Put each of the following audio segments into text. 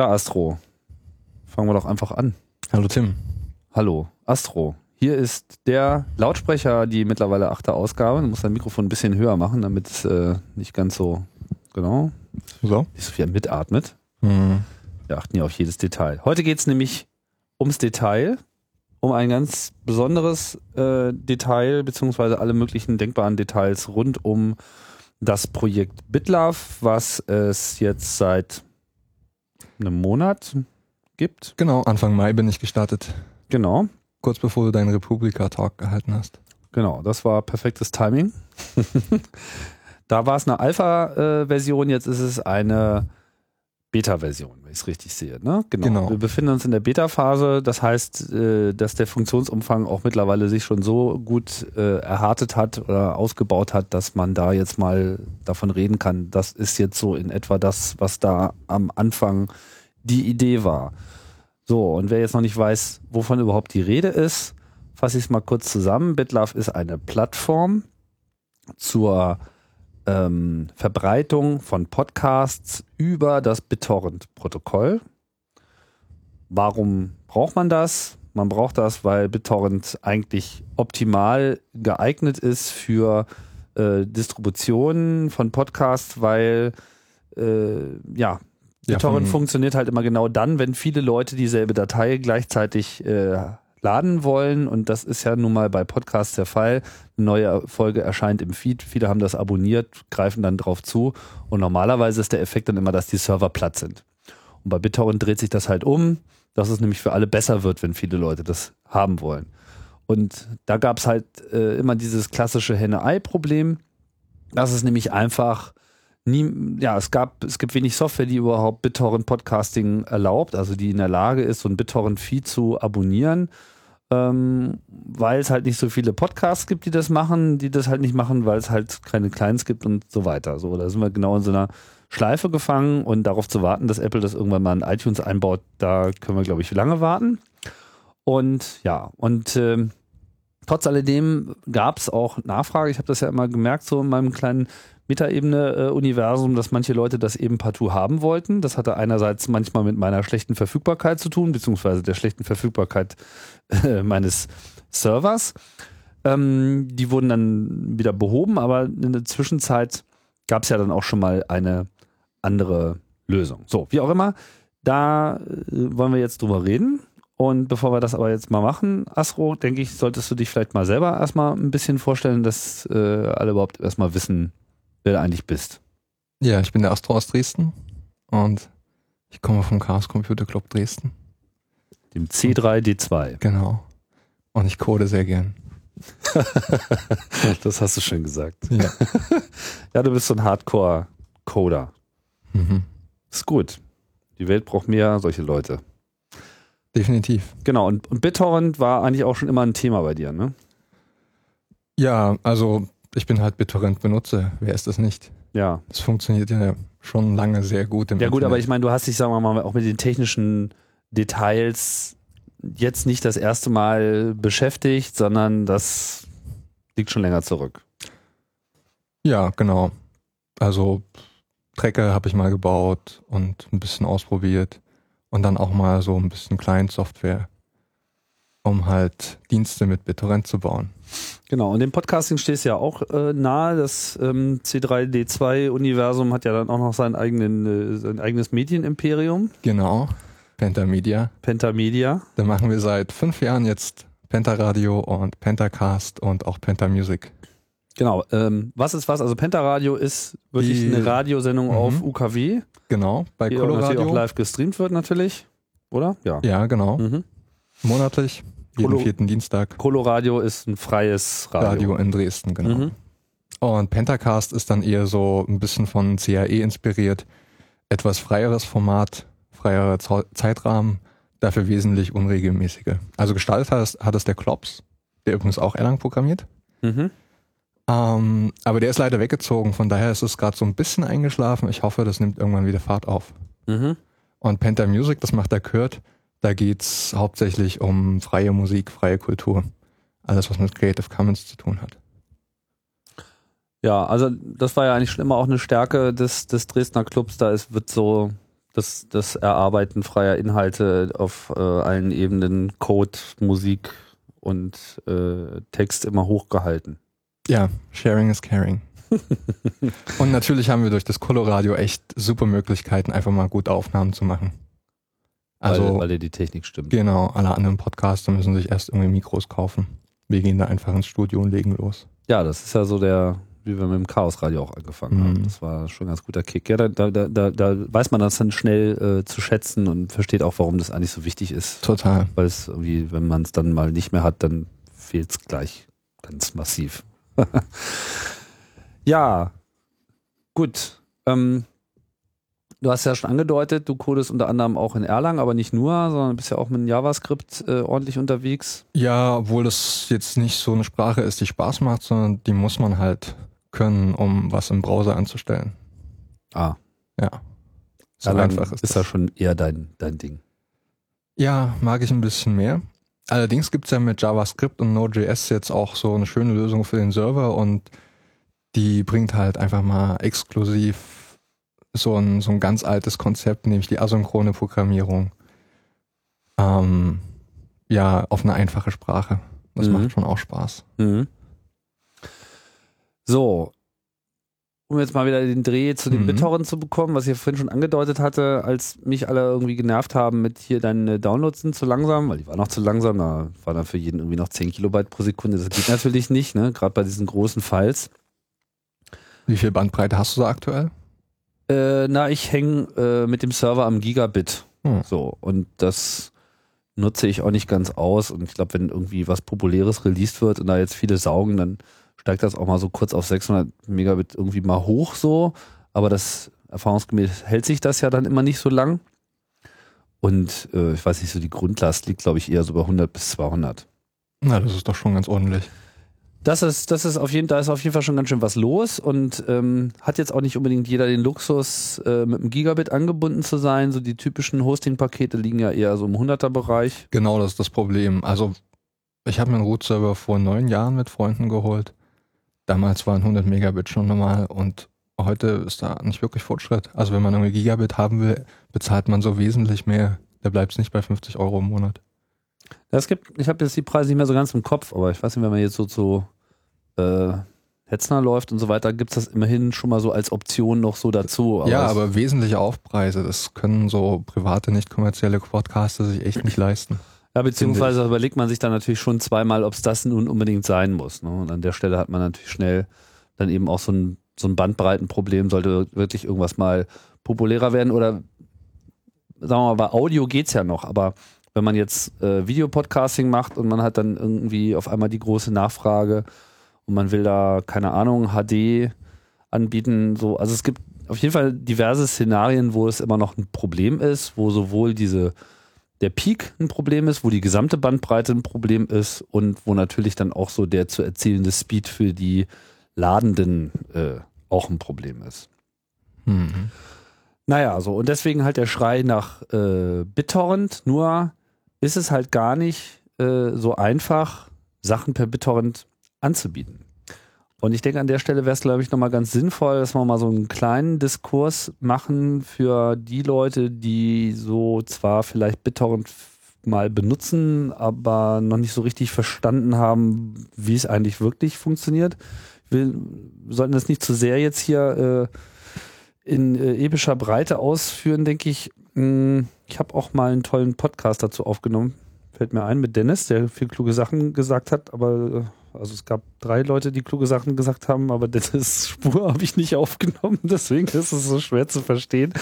Ja, Astro. Fangen wir doch einfach an. Hallo Tim. Hallo, Astro. Hier ist der Lautsprecher, die mittlerweile achte Ausgabe. Du musst dein Mikrofon ein bisschen höher machen, damit es äh, nicht ganz so, genau, So? nicht so viel mitatmet. Hm. Wir achten ja auf jedes Detail. Heute geht es nämlich ums Detail, um ein ganz besonderes äh, Detail, beziehungsweise alle möglichen denkbaren Details rund um das Projekt BitLove, was es jetzt seit einem Monat gibt. Genau, Anfang Mai bin ich gestartet. Genau. Kurz bevor du deinen Republika-Talk gehalten hast. Genau, das war perfektes Timing. da war es eine Alpha-Version, jetzt ist es eine Beta-Version, wenn ich es richtig sehe. Ne? Genau. Genau. Wir befinden uns in der Beta-Phase, das heißt, äh, dass der Funktionsumfang auch mittlerweile sich schon so gut äh, erhartet hat oder ausgebaut hat, dass man da jetzt mal davon reden kann, das ist jetzt so in etwa das, was da am Anfang die Idee war. So, und wer jetzt noch nicht weiß, wovon überhaupt die Rede ist, fasse ich es mal kurz zusammen. BitLove ist eine Plattform zur ähm, Verbreitung von Podcasts über das BitTorrent-Protokoll. Warum braucht man das? Man braucht das, weil BitTorrent eigentlich optimal geeignet ist für äh, Distributionen von Podcasts, weil äh, ja, Ja, BitTorrent von- funktioniert halt immer genau dann, wenn viele Leute dieselbe Datei gleichzeitig äh, laden wollen. Und das ist ja nun mal bei Podcasts der Fall. Eine neue Folge erscheint im Feed. Viele haben das abonniert, greifen dann drauf zu. Und normalerweise ist der Effekt dann immer, dass die Server platt sind. Und bei BitTorrent dreht sich das halt um, dass es nämlich für alle besser wird, wenn viele Leute das haben wollen. Und da gab es halt äh, immer dieses klassische Henne-Ei-Problem. Das ist nämlich einfach nie, ja, es gab, es gibt wenig Software, die überhaupt BitTorrent Podcasting erlaubt, also die in der Lage ist, so ein BitTorrent-Feed zu abonnieren, ähm, weil es halt nicht so viele Podcasts gibt, die das machen, die das halt nicht machen, weil es halt keine Clients gibt und so weiter. So, da sind wir genau in so einer Schleife gefangen und darauf zu warten, dass Apple das irgendwann mal in iTunes einbaut, da können wir, glaube ich, lange warten. Und ja, und ähm, trotz alledem gab es auch Nachfrage. Ich habe das ja immer gemerkt, so in meinem kleinen Metaebene-Universum, dass manche Leute das eben partout haben wollten. Das hatte einerseits manchmal mit meiner schlechten Verfügbarkeit zu tun, beziehungsweise der schlechten Verfügbarkeit äh, meines Servers. Ähm, die wurden dann wieder behoben, aber in der Zwischenzeit gab es ja dann auch schon mal eine andere Lösung. So, wie auch immer, da äh, wollen wir jetzt drüber reden. Und bevor wir das aber jetzt mal machen, Asro, denke ich, solltest du dich vielleicht mal selber erstmal ein bisschen vorstellen, dass äh, alle überhaupt erstmal wissen, wer du eigentlich bist. Ja, ich bin der Astro aus Dresden und ich komme vom Chaos Computer Club Dresden. Dem C3D2. Genau. Und ich code sehr gern. Das hast du schön gesagt. Ja. Ja, du bist so ein Hardcore-Coder. mhm. Ist gut. Die Welt braucht mehr solche Leute. Definitiv. Genau, und, und BitTorrent war eigentlich auch schon immer ein Thema bei dir, ne? Ja, also ich bin halt BitTorrent-Benutzer. Wer ist das nicht? Ja. Es funktioniert ja schon lange sehr gut im Ja gut, aber ich Internet. meine, du hast dich, sagen wir mal, auch mit den technischen Details jetzt nicht das erste Mal beschäftigt, sondern das liegt schon länger zurück. Ja, genau. Also Trecker habe ich mal gebaut und ein bisschen ausprobiert und dann auch mal so ein bisschen Client-Software, um halt Dienste mit BitTorrent zu bauen. Genau, und dem Podcasting stehst ja auch äh, nahe. Das ähm, C3D2-Universum hat ja dann auch noch seinen eigenen, äh, sein eigenes Medienimperium, Genau. Pentamedia. Pentamedia. Da machen wir seit fünf Jahren jetzt Pentaradio und Pentacast und auch Pentamusic. Genau, ähm, was ist was? Also Pentaradio ist wirklich Die- eine Radiosendung Mhm. auf UKW, Genau, bei die auch natürlich auch Coloradio. live gestreamt wird natürlich, oder? Ja. Ja, genau. Mhm. Monatlich, jeden Colo- vierten Dienstag. Coloradio ist ein freies Radio. Radio in Dresden, genau. Mhm. Und Pentacast ist dann eher so ein bisschen von CAE inspiriert. Etwas freieres Format, freierer Zeitrahmen, dafür wesentlich unregelmäßiger. Also gestaltet hat es, hat es der Klops, der übrigens auch Erlang programmiert. Mhm. Ähm, aber der ist leider weggezogen, von daher ist es gerade so ein bisschen eingeschlafen. Ich hoffe, das nimmt irgendwann wieder Fahrt auf. Mhm. Und Penta Music, das macht der Kurt, da geht's hauptsächlich um freie Musik, freie Kultur. Alles, was mit Creative Commons zu tun hat. Ja, also das war ja eigentlich schon immer auch eine Stärke des, des Dresdner Clubs. Da ist, wird so das, das Erarbeiten freier Inhalte auf äh, allen Ebenen, Code, Musik und äh, Text immer hochgehalten. Ja, sharing is caring. und natürlich haben wir durch das Coloradio echt super Möglichkeiten, einfach mal gut Aufnahmen zu machen. Also, weil, weil dir die Technik stimmt. Genau, alle anderen Podcaster müssen sich erst irgendwie Mikros kaufen. Wir gehen da einfach ins Studio und legen los. Ja, das ist ja so der, wie wir mit dem Chaosradio auch angefangen mhm. haben. Das war schon ein ganz guter Kick. Ja, da, da, da, da weiß man das dann schnell äh, zu schätzen und versteht auch, warum das eigentlich so wichtig ist. Total. Weil es irgendwie, wenn man es dann mal nicht mehr hat, dann fehlt es gleich ganz massiv. ja, gut. Ähm, du hast ja schon angedeutet, du codest unter anderem auch in Erlang, aber nicht nur, sondern bist ja auch mit JavaScript äh, ordentlich unterwegs. Ja, obwohl das jetzt nicht so eine Sprache ist, die Spaß macht, sondern die muss man halt können, um was im Browser anzustellen. Ah. Ja. So Erlang einfach ist, ist das schon eher dein, dein Ding. Ja, mag ich ein bisschen mehr. Allerdings gibt es ja mit JavaScript und Node.js jetzt auch so eine schöne Lösung für den Server und die bringt halt einfach mal exklusiv so ein, so ein ganz altes Konzept, nämlich die asynchrone Programmierung. Ähm, ja, auf eine einfache Sprache. Das mhm. macht schon auch Spaß. Mhm. So, um jetzt mal wieder den Dreh zu den mhm. BitTorrent zu bekommen, was ich vorhin schon angedeutet hatte, als mich alle irgendwie genervt haben mit hier deine Downloads sind zu langsam, weil die waren noch zu langsam, da war dann für jeden irgendwie noch 10 Kilobyte pro Sekunde. Das geht natürlich nicht, ne? Gerade bei diesen großen Files. Wie viel Bandbreite hast du da aktuell? Äh, na, ich hänge äh, mit dem Server am Gigabit. Hm. So, und das nutze ich auch nicht ganz aus. Und ich glaube, wenn irgendwie was Populäres released wird und da jetzt viele saugen, dann steigt das auch mal so kurz auf 600 Megabit irgendwie mal hoch so. Aber das erfahrungsgemäß hält sich das ja dann immer nicht so lang. Und äh, ich weiß nicht, so die Grundlast liegt, glaube ich, eher so bei 100 bis 200. Na, das ist doch schon ganz ordentlich. Das ist, das ist auf jeden, da ist auf jeden Fall schon ganz schön was los und ähm, hat jetzt auch nicht unbedingt jeder den Luxus, äh, mit einem Gigabit angebunden zu sein. So die typischen Hosting-Pakete liegen ja eher so im 100er-Bereich. Genau, das ist das Problem. Also ich habe mir einen Root-Server vor neun Jahren mit Freunden geholt. Damals waren 100 Megabit schon normal und heute ist da nicht wirklich Fortschritt. Also wenn man irgendwie Gigabit haben will, bezahlt man so wesentlich mehr. Da bleibt es nicht bei 50 Euro im Monat. Es gibt, ich habe jetzt die Preise nicht mehr so ganz im Kopf, aber ich weiß nicht, wenn man jetzt so zu äh, Hetzner läuft und so weiter, gibt es das immerhin schon mal so als Option noch so dazu. Aber ja, aber wesentliche Aufpreise, das können so private, nicht kommerzielle Podcaster sich echt nicht leisten. Ja, beziehungsweise überlegt man sich dann natürlich schon zweimal, ob es das nun unbedingt sein muss. Ne? Und an der Stelle hat man natürlich schnell dann eben auch so ein, so ein Bandbreitenproblem, sollte wirklich irgendwas mal populärer werden oder sagen wir mal, bei Audio geht's ja noch, aber wenn man jetzt äh, Videopodcasting macht und man hat dann irgendwie auf einmal die große Nachfrage und man will da, keine Ahnung, HD anbieten, so, also es gibt auf jeden Fall diverse Szenarien, wo es immer noch ein Problem ist, wo sowohl diese der Peak ein Problem ist, wo die gesamte Bandbreite ein Problem ist und wo natürlich dann auch so der zu erzielende Speed für die Ladenden äh, auch ein Problem ist. Mhm. Naja, so und deswegen halt der Schrei nach äh, BitTorrent, nur ist es halt gar nicht äh, so einfach, Sachen per BitTorrent anzubieten. Und ich denke, an der Stelle wäre es, glaube ich, nochmal ganz sinnvoll, dass wir mal so einen kleinen Diskurs machen für die Leute, die so zwar vielleicht BitTorrent mal benutzen, aber noch nicht so richtig verstanden haben, wie es eigentlich wirklich funktioniert. Wir sollten das nicht zu sehr jetzt hier äh, in äh, epischer Breite ausführen, denke ich. Hm, ich habe auch mal einen tollen Podcast dazu aufgenommen. Fällt mir ein mit Dennis, der viel kluge Sachen gesagt hat, aber äh, also es gab drei Leute, die kluge Sachen gesagt haben, aber Dennis Spur habe ich nicht aufgenommen, deswegen ist es so schwer zu verstehen.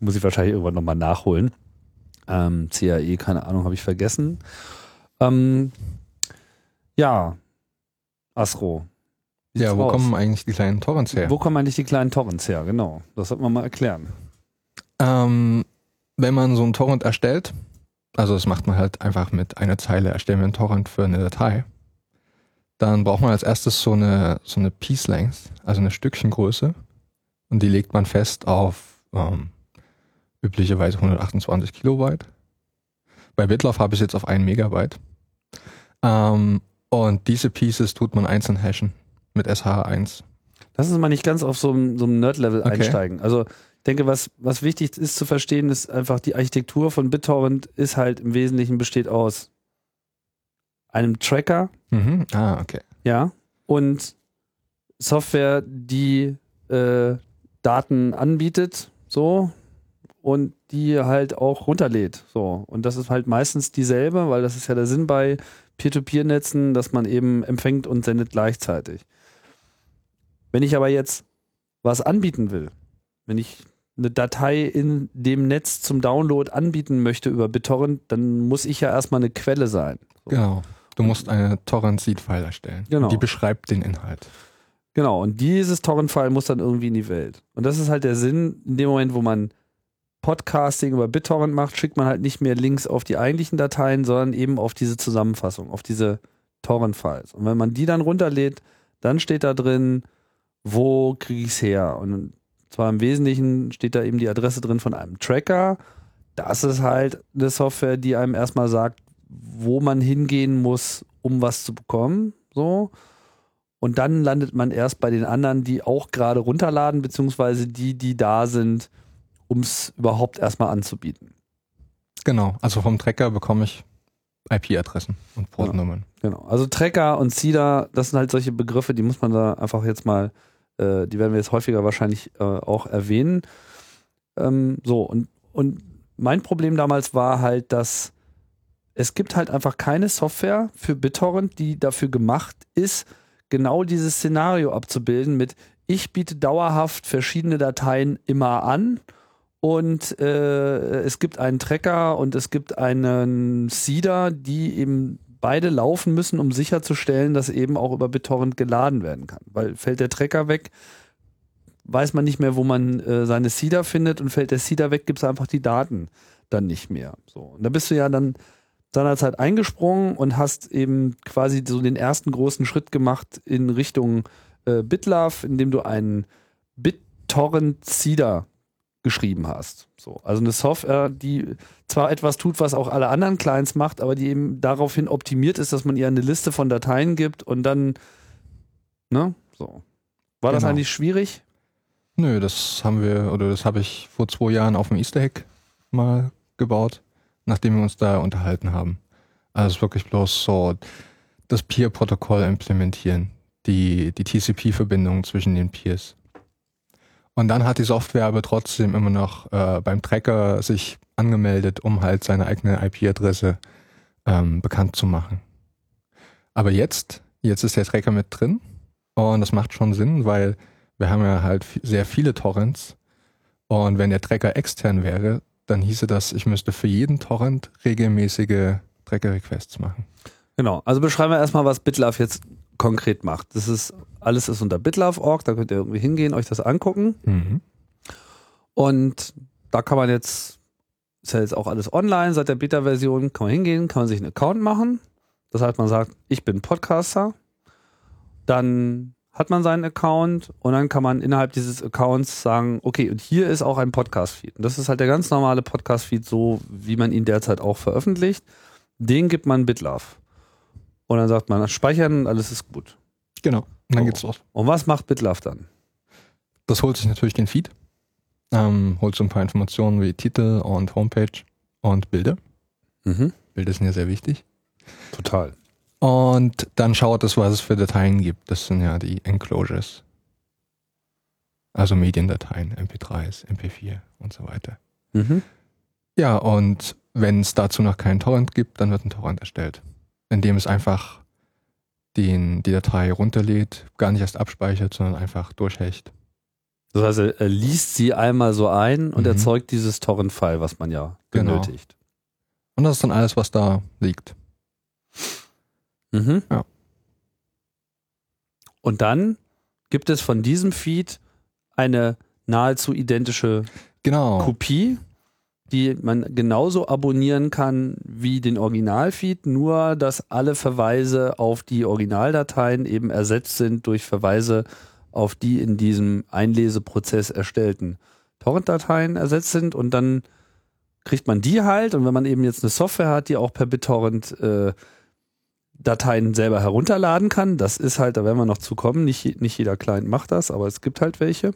Muss ich wahrscheinlich irgendwann nochmal nachholen. Ähm, CAE, keine Ahnung, habe ich vergessen. Ähm, ja, Astro. Ja, wo raus? kommen eigentlich die kleinen Torrents her? Wo kommen eigentlich die kleinen Torrents her? Genau, das sollte man mal erklären. Ähm, wenn man so einen Torrent erstellt, also das macht man halt einfach mit einer Zeile, erstellen wir einen Torrent für eine Datei dann braucht man als erstes so eine, so eine Piece Length, also eine Stückchengröße. Und die legt man fest auf ähm, üblicherweise 128 Kilobyte. Bei BitLove habe ich jetzt auf 1 Megabyte. Ähm, und diese Pieces tut man einzeln hashen mit SH1. Lass uns mal nicht ganz auf so einem, so einem Nerd-Level okay. einsteigen. Also denke, was, was wichtig ist zu verstehen, ist einfach die Architektur von BitTorrent ist halt im Wesentlichen besteht aus einem Tracker, Mhm. Ah, okay. ja, und Software, die äh, Daten anbietet, so, und die halt auch runterlädt, so. Und das ist halt meistens dieselbe, weil das ist ja der Sinn bei Peer-to-Peer-Netzen, dass man eben empfängt und sendet gleichzeitig. Wenn ich aber jetzt was anbieten will, wenn ich eine Datei in dem Netz zum Download anbieten möchte über BitTorrent, dann muss ich ja erstmal eine Quelle sein. So. Genau. Du musst eine Torrent-Seed-File erstellen. Genau. Die beschreibt den Inhalt. Genau, und dieses Torrent-File muss dann irgendwie in die Welt. Und das ist halt der Sinn, in dem Moment, wo man Podcasting über BitTorrent macht, schickt man halt nicht mehr Links auf die eigentlichen Dateien, sondern eben auf diese Zusammenfassung, auf diese Torrent-Files. Und wenn man die dann runterlädt, dann steht da drin, wo kriege ich es her? Und zwar im Wesentlichen steht da eben die Adresse drin von einem Tracker. Das ist halt eine Software, die einem erstmal sagt, wo man hingehen muss, um was zu bekommen. So. Und dann landet man erst bei den anderen, die auch gerade runterladen, beziehungsweise die, die da sind, um es überhaupt erstmal anzubieten. Genau. Also vom Tracker bekomme ich IP-Adressen und Portnummern. Genau. Also Tracker und Seeder, das sind halt solche Begriffe, die muss man da einfach jetzt mal, äh, die werden wir jetzt häufiger wahrscheinlich äh, auch erwähnen. Ähm, so, und, und mein Problem damals war halt, dass es gibt halt einfach keine Software für BitTorrent, die dafür gemacht ist, genau dieses Szenario abzubilden mit ich biete dauerhaft verschiedene Dateien immer an und äh, es gibt einen Tracker und es gibt einen Seeder, die eben beide laufen müssen, um sicherzustellen, dass eben auch über BitTorrent geladen werden kann. Weil fällt der Tracker weg, weiß man nicht mehr, wo man äh, seine Seeder findet und fällt der Seeder weg, gibt es einfach die Daten dann nicht mehr. So. Und da bist du ja dann seinerzeit eingesprungen und hast eben quasi so den ersten großen Schritt gemacht in Richtung äh, BitLove, indem du einen BitTorrent Seeder geschrieben hast. So, also eine Software, die zwar etwas tut, was auch alle anderen Clients macht, aber die eben daraufhin optimiert ist, dass man ihr eine Liste von Dateien gibt und dann, ne, so. War das Genau. eigentlich schwierig? Nö, das haben wir, oder das habe ich vor zwei Jahren auf dem Easter Egg mal gebaut, nachdem wir uns da unterhalten haben. Also wirklich bloß so das Peer-Protokoll implementieren, die, die TCP-Verbindung zwischen den Peers. Und dann hat die Software aber trotzdem immer noch äh, beim Tracker sich angemeldet, um halt seine eigene IP-Adresse ähm, bekannt zu machen. Aber jetzt, jetzt ist der Tracker mit drin und das macht schon Sinn, weil wir haben ja halt sehr viele Torrents und wenn der Tracker extern wäre, dann hieße das, ich müsste für jeden Torrent regelmäßige Tracker-Requests machen. Genau. Also beschreiben wir erstmal, was BitLove jetzt konkret macht. Das ist, alles ist unter bitlove.org, da könnt ihr irgendwie hingehen, euch das angucken. Mhm. Und da kann man jetzt, ist ja jetzt auch alles online, seit der Beta-Version, kann man hingehen, kann man sich einen Account machen. Das heißt, man sagt, ich bin Podcaster. Dann hat man seinen Account und dann kann man innerhalb dieses Accounts sagen, okay, und hier ist auch ein Podcast-Feed. Und das ist halt der ganz normale Podcast-Feed, so wie man ihn derzeit auch veröffentlicht. Den gibt man BitLove. Und dann sagt man, speichern alles ist gut. Genau. Und dann Oh. geht's los. Und was macht BitLove dann? Das holt sich natürlich den Feed, ähm, holt so ein paar Informationen wie Titel und Homepage und Bilder. Mhm. Bilder sind ja sehr wichtig. Total. Und dann schaut es, was es für Dateien gibt. Das sind ja die Enclosures. Also Mediendateien, MP3s, MP4 und so weiter. Mhm. Ja, und wenn es dazu noch keinen Torrent gibt, dann wird ein Torrent erstellt, indem es einfach den, die Datei runterlädt, gar nicht erst abspeichert, sondern einfach durchhecht. Das heißt, er, liest sie einmal so ein und Mhm. erzeugt dieses Torrent-File, was man ja Genau. benötigt. Und das ist dann alles, was da liegt. Mhm. Ja. Und dann gibt es von diesem Feed eine nahezu identische Genau. Kopie, die man genauso abonnieren kann wie den Originalfeed, nur dass alle Verweise auf die Originaldateien eben ersetzt sind durch Verweise auf die in diesem Einleseprozess erstellten Torrent-Dateien ersetzt sind. Und dann kriegt man die halt. Und wenn man eben jetzt eine Software hat, die auch per BitTorrent äh, Dateien selber herunterladen kann, das ist halt, da werden wir noch zu kommen, nicht, nicht jeder Client macht das, aber es gibt halt welche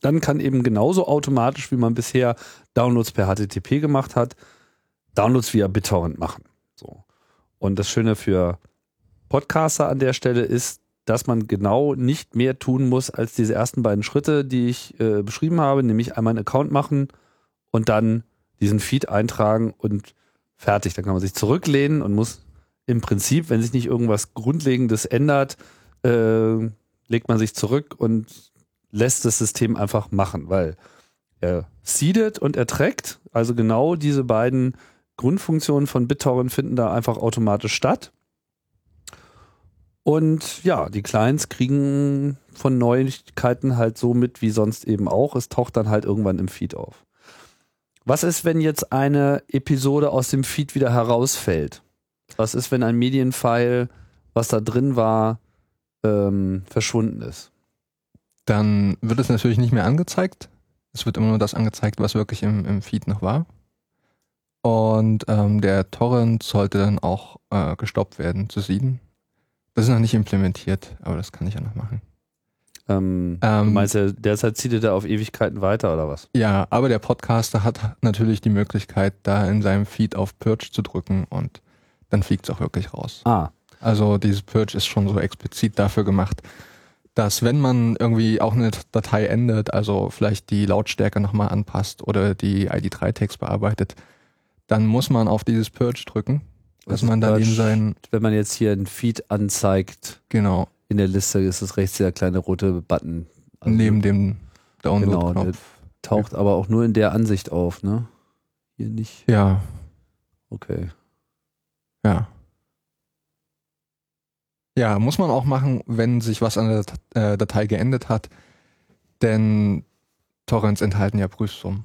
dann kann eben genauso automatisch, wie man bisher Downloads per HTTP gemacht hat, Downloads via BitTorrent machen. So. Und das Schöne für Podcaster an der Stelle ist, dass man genau nicht mehr tun muss als diese ersten beiden Schritte, die ich äh, beschrieben habe, nämlich einmal einen Account machen und dann diesen Feed eintragen und fertig. Dann kann man sich zurücklehnen und muss im Prinzip, wenn sich nicht irgendwas Grundlegendes ändert, äh, legt man sich zurück und lässt das System einfach machen, weil er seedet und er trackt. Also genau diese beiden Grundfunktionen von BitTorrent finden da einfach automatisch statt. Und ja, die Clients kriegen von Neuigkeiten halt so mit wie sonst eben auch. Es taucht dann halt irgendwann im Feed auf. Was ist, wenn jetzt eine Episode aus dem Feed wieder herausfällt? Was ist, wenn ein Medienfile, was da drin war, ähm, verschwunden ist? Dann wird es natürlich nicht mehr angezeigt. Es wird immer nur das angezeigt, was wirklich im, im Feed noch war. Und ähm, der Torrent sollte dann auch äh, gestoppt werden zu sieden. Das ist noch nicht implementiert, aber das kann ich ja noch machen. Ähm, ähm, du meinst ja, derzeit zieht er da auf Ewigkeiten weiter oder was? Ja, aber der Podcaster hat natürlich die Möglichkeit, da in seinem Feed auf Purge zu drücken und dann fliegt es auch wirklich raus. Ah. Also dieses Purge ist schon so explizit dafür gemacht, dass wenn man irgendwie auch eine Datei ändert, also vielleicht die Lautstärke nochmal anpasst oder die ID3-Text bearbeitet, dann muss man auf dieses Purge drücken dass man dann eben sein. Wenn man jetzt hier ein Feed anzeigt, genau. in der Liste ist es rechts der kleine rote Button. Also Neben dem Download-Knopf. Genau, taucht ja. aber auch nur in der Ansicht auf, ne? Hier nicht. Ja. Okay. Ja. Ja, muss man auch machen, wenn sich was an der äh, Datei geändert hat, denn Torrents enthalten ja Prüfsummen.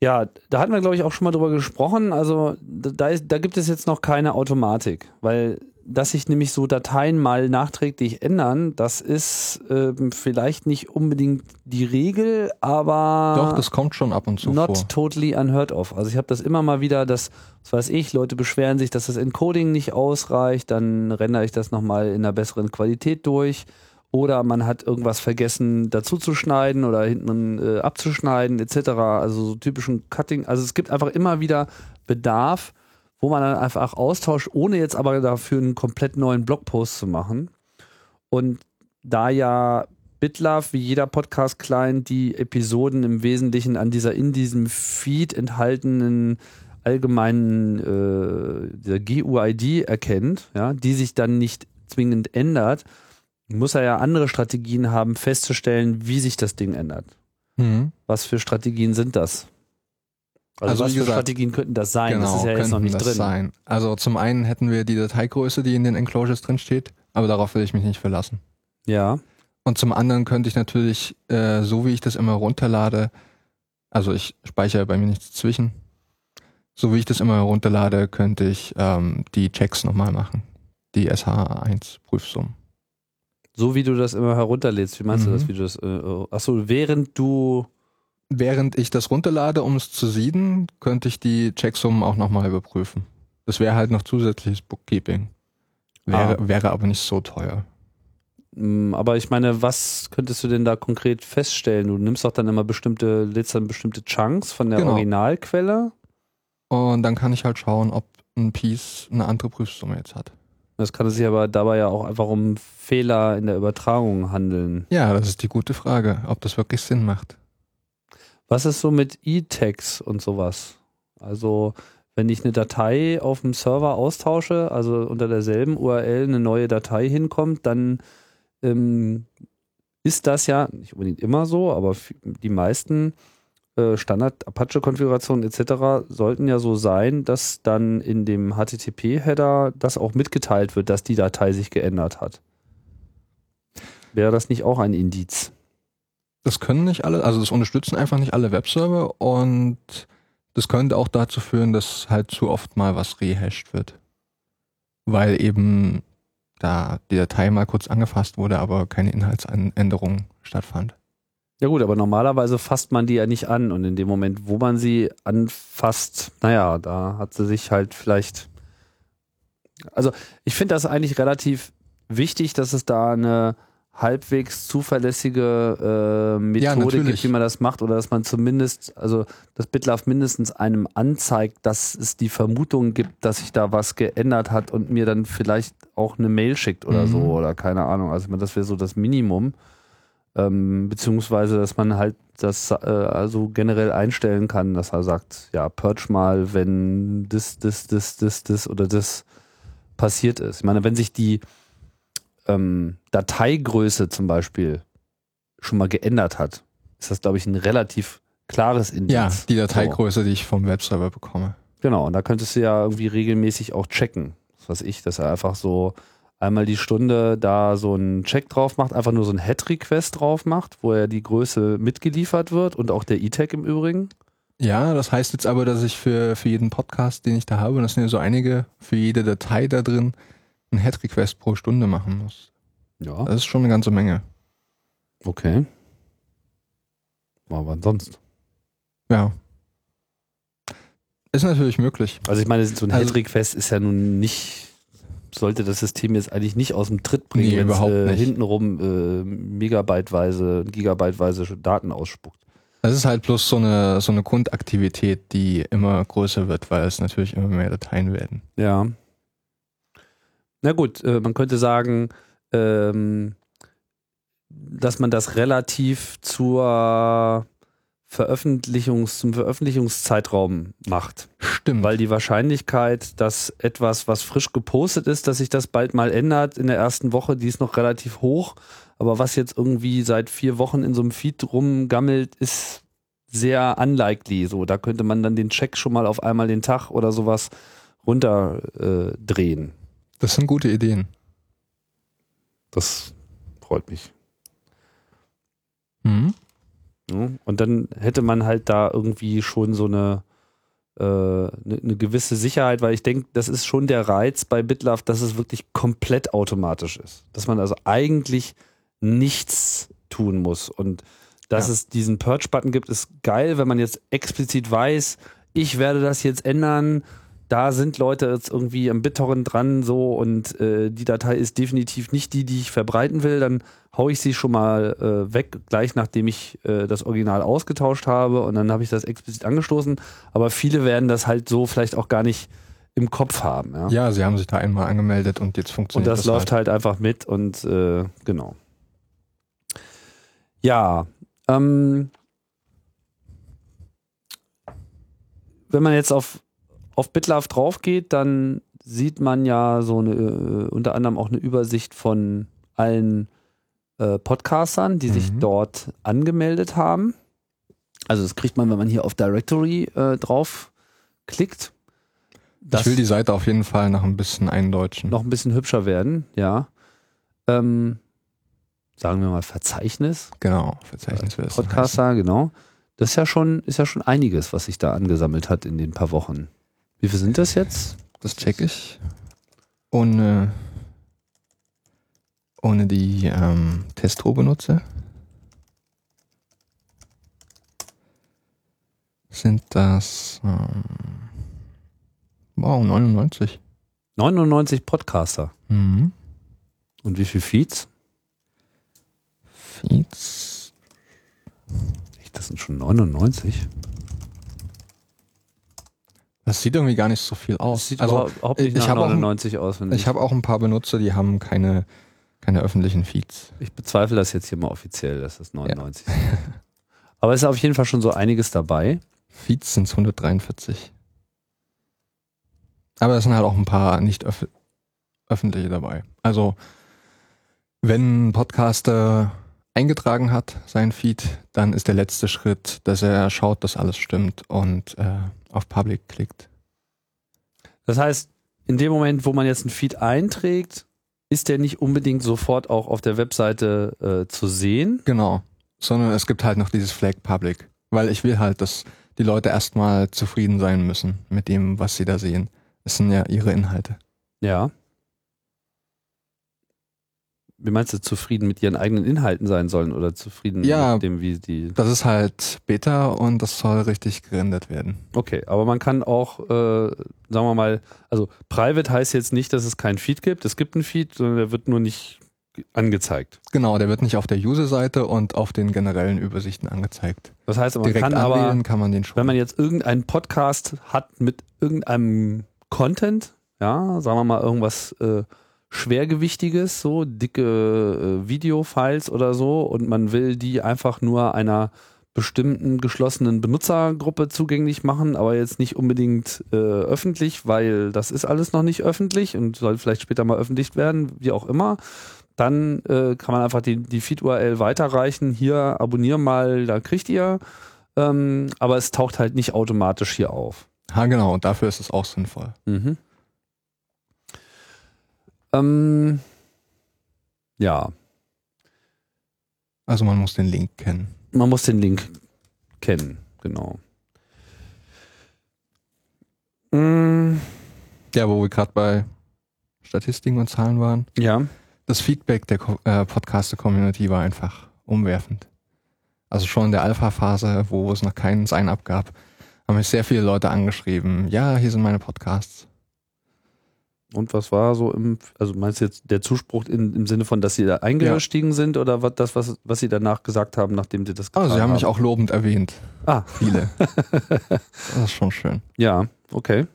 Ja, da hatten wir, glaube ich, auch schon mal drüber gesprochen. Also da, ist, da gibt es jetzt noch keine Automatik, weil dass sich nämlich so Dateien mal nachträglich ändern, das ist ähm, vielleicht nicht unbedingt die Regel, aber doch, das kommt schon ab und zu not vor. totally unheard of. Also ich habe das immer mal wieder, dass, was weiß ich, Leute beschweren sich, dass das Encoding nicht ausreicht, dann rendere ich das nochmal in einer besseren Qualität durch oder man hat irgendwas vergessen dazu zu schneiden oder hinten äh, abzuschneiden etc. Also so typischen Cutting. Also es gibt einfach immer wieder Bedarf, wo man dann einfach austauscht, ohne jetzt aber dafür einen komplett neuen Blogpost zu machen. Und da ja BitLove wie jeder Podcast-Client die Episoden im Wesentlichen an dieser in diesem Feed enthaltenen allgemeinen äh, dieser GUID erkennt, ja, die sich dann nicht zwingend ändert, muss er ja andere Strategien haben, festzustellen, wie sich das Ding ändert. Mhm. Was für Strategien sind das? Also, also was für gesagt, Strategien könnten das sein? Genau, das ist ja jetzt noch nicht drin. Sein. Also zum einen hätten wir die Dateigröße, die in den Enclosures drin steht, aber darauf will ich mich nicht verlassen. Ja. Und zum anderen könnte ich natürlich, äh, so wie ich das immer runterlade, also ich speichere bei mir nichts zwischen, so wie ich das immer runterlade, könnte ich ähm, die Checks nochmal machen. Die SH1-Prüfsummen. So wie du das immer herunterlädst. Wie meinst mhm. du das? Mhm. Wie du das äh, achso, während du. Während ich das runterlade, um es zu sieden, könnte ich die Checksummen auch nochmal überprüfen. Das wäre halt noch zusätzliches Bookkeeping. Wäre, ah. wäre aber nicht so teuer. Mm, aber ich meine, was könntest du denn da konkret feststellen? Du nimmst doch dann immer bestimmte, lädst dann bestimmte Chunks von der genau. Originalquelle. Und dann kann ich halt schauen, ob ein Piece eine andere Prüfsumme jetzt hat. Das kann sich aber dabei ja auch einfach um Fehler in der Übertragung handeln. Ja, das ist die gute Frage, ob das wirklich Sinn macht. Was ist so mit E-Tags und sowas? Also, wenn ich eine Datei auf dem Server austausche, also unter derselben URL eine neue Datei hinkommt, dann ähm, ist das ja nicht unbedingt immer so, aber die meisten äh, Standard-Apache-Konfigurationen etc. sollten ja so sein, dass dann in dem HTTP-Header das auch mitgeteilt wird, dass die Datei sich geändert hat. Wäre das nicht auch ein Indiz? Das können nicht alle, also das unterstützen einfach nicht alle Webserver und das könnte auch dazu führen, dass halt zu oft mal was rehashed wird. Weil eben da die Datei mal kurz angefasst wurde, aber keine Inhaltsänderung stattfand. Ja gut, aber normalerweise fasst man die ja nicht an und in dem Moment, wo man sie anfasst, naja, da hat sie sich halt vielleicht. Also ich finde das eigentlich relativ wichtig, dass es da eine halbwegs zuverlässige äh, Methode natürlich. gibt, wie man das macht, oder dass man zumindest, also dass BitLove mindestens einem anzeigt, dass es die Vermutung gibt, dass sich da was geändert hat und mir dann vielleicht auch eine Mail schickt oder Mhm. so oder keine Ahnung. Also das wäre so das Minimum. Ähm, beziehungsweise, dass man halt das äh, also generell einstellen kann, dass er sagt, ja, purge mal, wenn das, das, das, das, das oder das passiert ist. Ich meine, wenn sich die ähm, Dateigröße zum Beispiel schon mal geändert hat, ist das, glaube ich, ein relativ klares Indiz. Ja, die So. Dateigröße, die ich vom Webserver bekomme. Genau, und da könntest du ja irgendwie regelmäßig auch checken. Was weiß ich, dass er einfach so einmal die Stunde da so einen Check drauf macht, einfach nur so ein Head-Request drauf macht, wo er die Größe mitgeliefert wird und auch der E-Tag im Übrigen. Ja, das heißt jetzt aber, dass ich für, für jeden Podcast, den ich da habe, und das sind ja so einige, für jede Datei da drin, einen Head-Request pro Stunde machen muss. Ja. Das ist schon eine ganze Menge. Okay. Aber sonst. Ja. Ist natürlich möglich. Also ich meine, so ein Also- Head-Request ist ja nun nicht, sollte das System jetzt eigentlich nicht aus dem Tritt bringen, Nee, wenn es überhaupt äh, nicht. hintenrum äh, megabyteweise, gigabyteweise Daten ausspuckt. Das ist halt bloß so eine, so eine Grundaktivität, die immer größer wird, weil es natürlich immer mehr Dateien werden. Ja. Na gut, äh, man könnte sagen, ähm, dass man das relativ zur Veröffentlichungs-, zum Veröffentlichungszeitraum macht. Stimmt. Weil die Wahrscheinlichkeit, dass etwas, was frisch gepostet ist, dass sich das bald mal ändert in der ersten Woche, die ist noch relativ hoch. Aber was jetzt irgendwie seit vier Wochen in so einem Feed rumgammelt, ist sehr unlikely. So, da könnte man dann den Check schon mal auf einmal den Tag oder sowas runterdrehen. Äh, drehen. Das sind gute Ideen. das freut mich. Mhm. Und dann hätte man halt da irgendwie schon so eine, äh, eine, eine gewisse Sicherheit, weil ich denke, das ist schon der Reiz bei BitLove, dass es wirklich komplett automatisch ist. Dass man also eigentlich nichts tun muss. Und dass Ja. es diesen Purge-Button gibt, ist geil, wenn man jetzt explizit weiß, ich werde das jetzt ändern. Da sind Leute jetzt irgendwie am BitTorrent dran so und äh, die Datei ist definitiv nicht die, die ich verbreiten will, dann hau ich sie schon mal äh, weg, gleich nachdem ich äh, das Original ausgetauscht habe und dann habe ich das explizit angestoßen. Aber viele werden das halt so vielleicht auch gar nicht im Kopf haben. Ja? Ja, sie haben sich da einmal angemeldet und jetzt Und funktioniert das, läuft halt. einfach mit und äh, genau. Ja, ähm, wenn man jetzt auf, auf BitLove drauf geht, dann sieht man ja so eine, äh, unter anderem auch eine Übersicht von allen äh, Podcastern, die sich Mhm. dort angemeldet haben. Also das kriegt man, wenn man hier auf Directory äh, drauf klickt. Ich will die Seite auf jeden Fall noch ein bisschen eindeutschen. noch ein bisschen hübscher werden, ja. Ähm, sagen wir mal Verzeichnis, Genau, Verzeichnis wäre es. Podcaster, genau. Das ist ja schon, ist ja schon einiges, was sich da angesammelt hat in den paar Wochen. Wie viel sind das jetzt? Das check ich. Ohne, ohne die ähm, Testro benutze. Sind das ähm, wow, 99. 99 Podcaster. Mhm. Und wie viel Feeds? Feeds. Echt, das sind schon 99. Das sieht irgendwie gar nicht so viel Das aus. sieht also überhaupt nicht ich nach habe auch- 99 aus. Ich, ich habe auch ein paar Benutzer, die haben keine, keine öffentlichen Feeds. ich bezweifle das jetzt hier mal offiziell, dass das 99 sind. Aber es ist auf jeden Fall schon so einiges dabei. Feeds sind 143. Aber es sind halt auch ein paar nicht öff öffentliche dabei. Also, wenn ein Podcaster eingetragen hat, sein Feed, dann ist der letzte Schritt, dass er schaut, dass alles stimmt und äh, auf Public klickt. Das heißt, in dem Moment, wo man jetzt einen Feed einträgt, ist der nicht unbedingt sofort auch auf der Webseite äh, zu sehen. Genau. Sondern es gibt halt noch dieses Flag Public. Weil ich will halt, dass die Leute erstmal zufrieden sein müssen mit dem, was sie da sehen. Es sind ja ihre Inhalte. Ja. Wie meinst du, zufrieden mit ihren eigenen Inhalten sein sollen oder zufrieden Ja. mit dem, wie die. Das ist halt Beta und das soll richtig gerendert werden. Okay, aber man kann auch, äh, sagen wir mal, also private heißt jetzt nicht, dass es keinen Feed gibt. Es gibt einen Feed, sondern der wird nur nicht angezeigt. Genau, der wird nicht auf der User-Seite und auf den generellen Übersichten angezeigt. Das heißt, man Direkt kann aber, kann man den schon. wenn man jetzt irgendeinen Podcast hat mit irgendeinem Content, ja, sagen wir mal irgendwas äh, schwergewichtiges, so dicke äh, Videofiles oder so, und man will die einfach nur einer bestimmten geschlossenen Benutzergruppe zugänglich machen, aber jetzt nicht unbedingt äh, öffentlich, weil das ist alles noch nicht öffentlich und soll vielleicht später mal öffentlich werden, wie auch immer. Dann äh, kann man einfach die, die Feed-URL weiterreichen. Hier abonnier mal, da kriegt ihr. Ähm, aber es taucht halt nicht automatisch hier auf. ha, genau, und dafür ist es auch sinnvoll. Mhm. Ähm, ja, Also man muss den Link kennen. man muss den Link kennen, genau. Mm, Ja, wo wir gerade bei Statistiken und Zahlen waren. ja, Das Feedback der äh, Podcaster-Community war einfach umwerfend. Also schon in der Alpha-Phase, wo es noch keinen Sign-up gab, haben mich sehr viele Leute angeschrieben. Ja, hier sind meine Podcasts. Und was war so im, also meinst du jetzt der Zuspruch in, im Sinne von, dass sie da eingestiegen sind oder was, das, was, was sie danach gesagt haben, nachdem sie das Also getan sie haben mich haben? auch lobend erwähnt. Ah, Viele. das ist schon schön. ja, okay.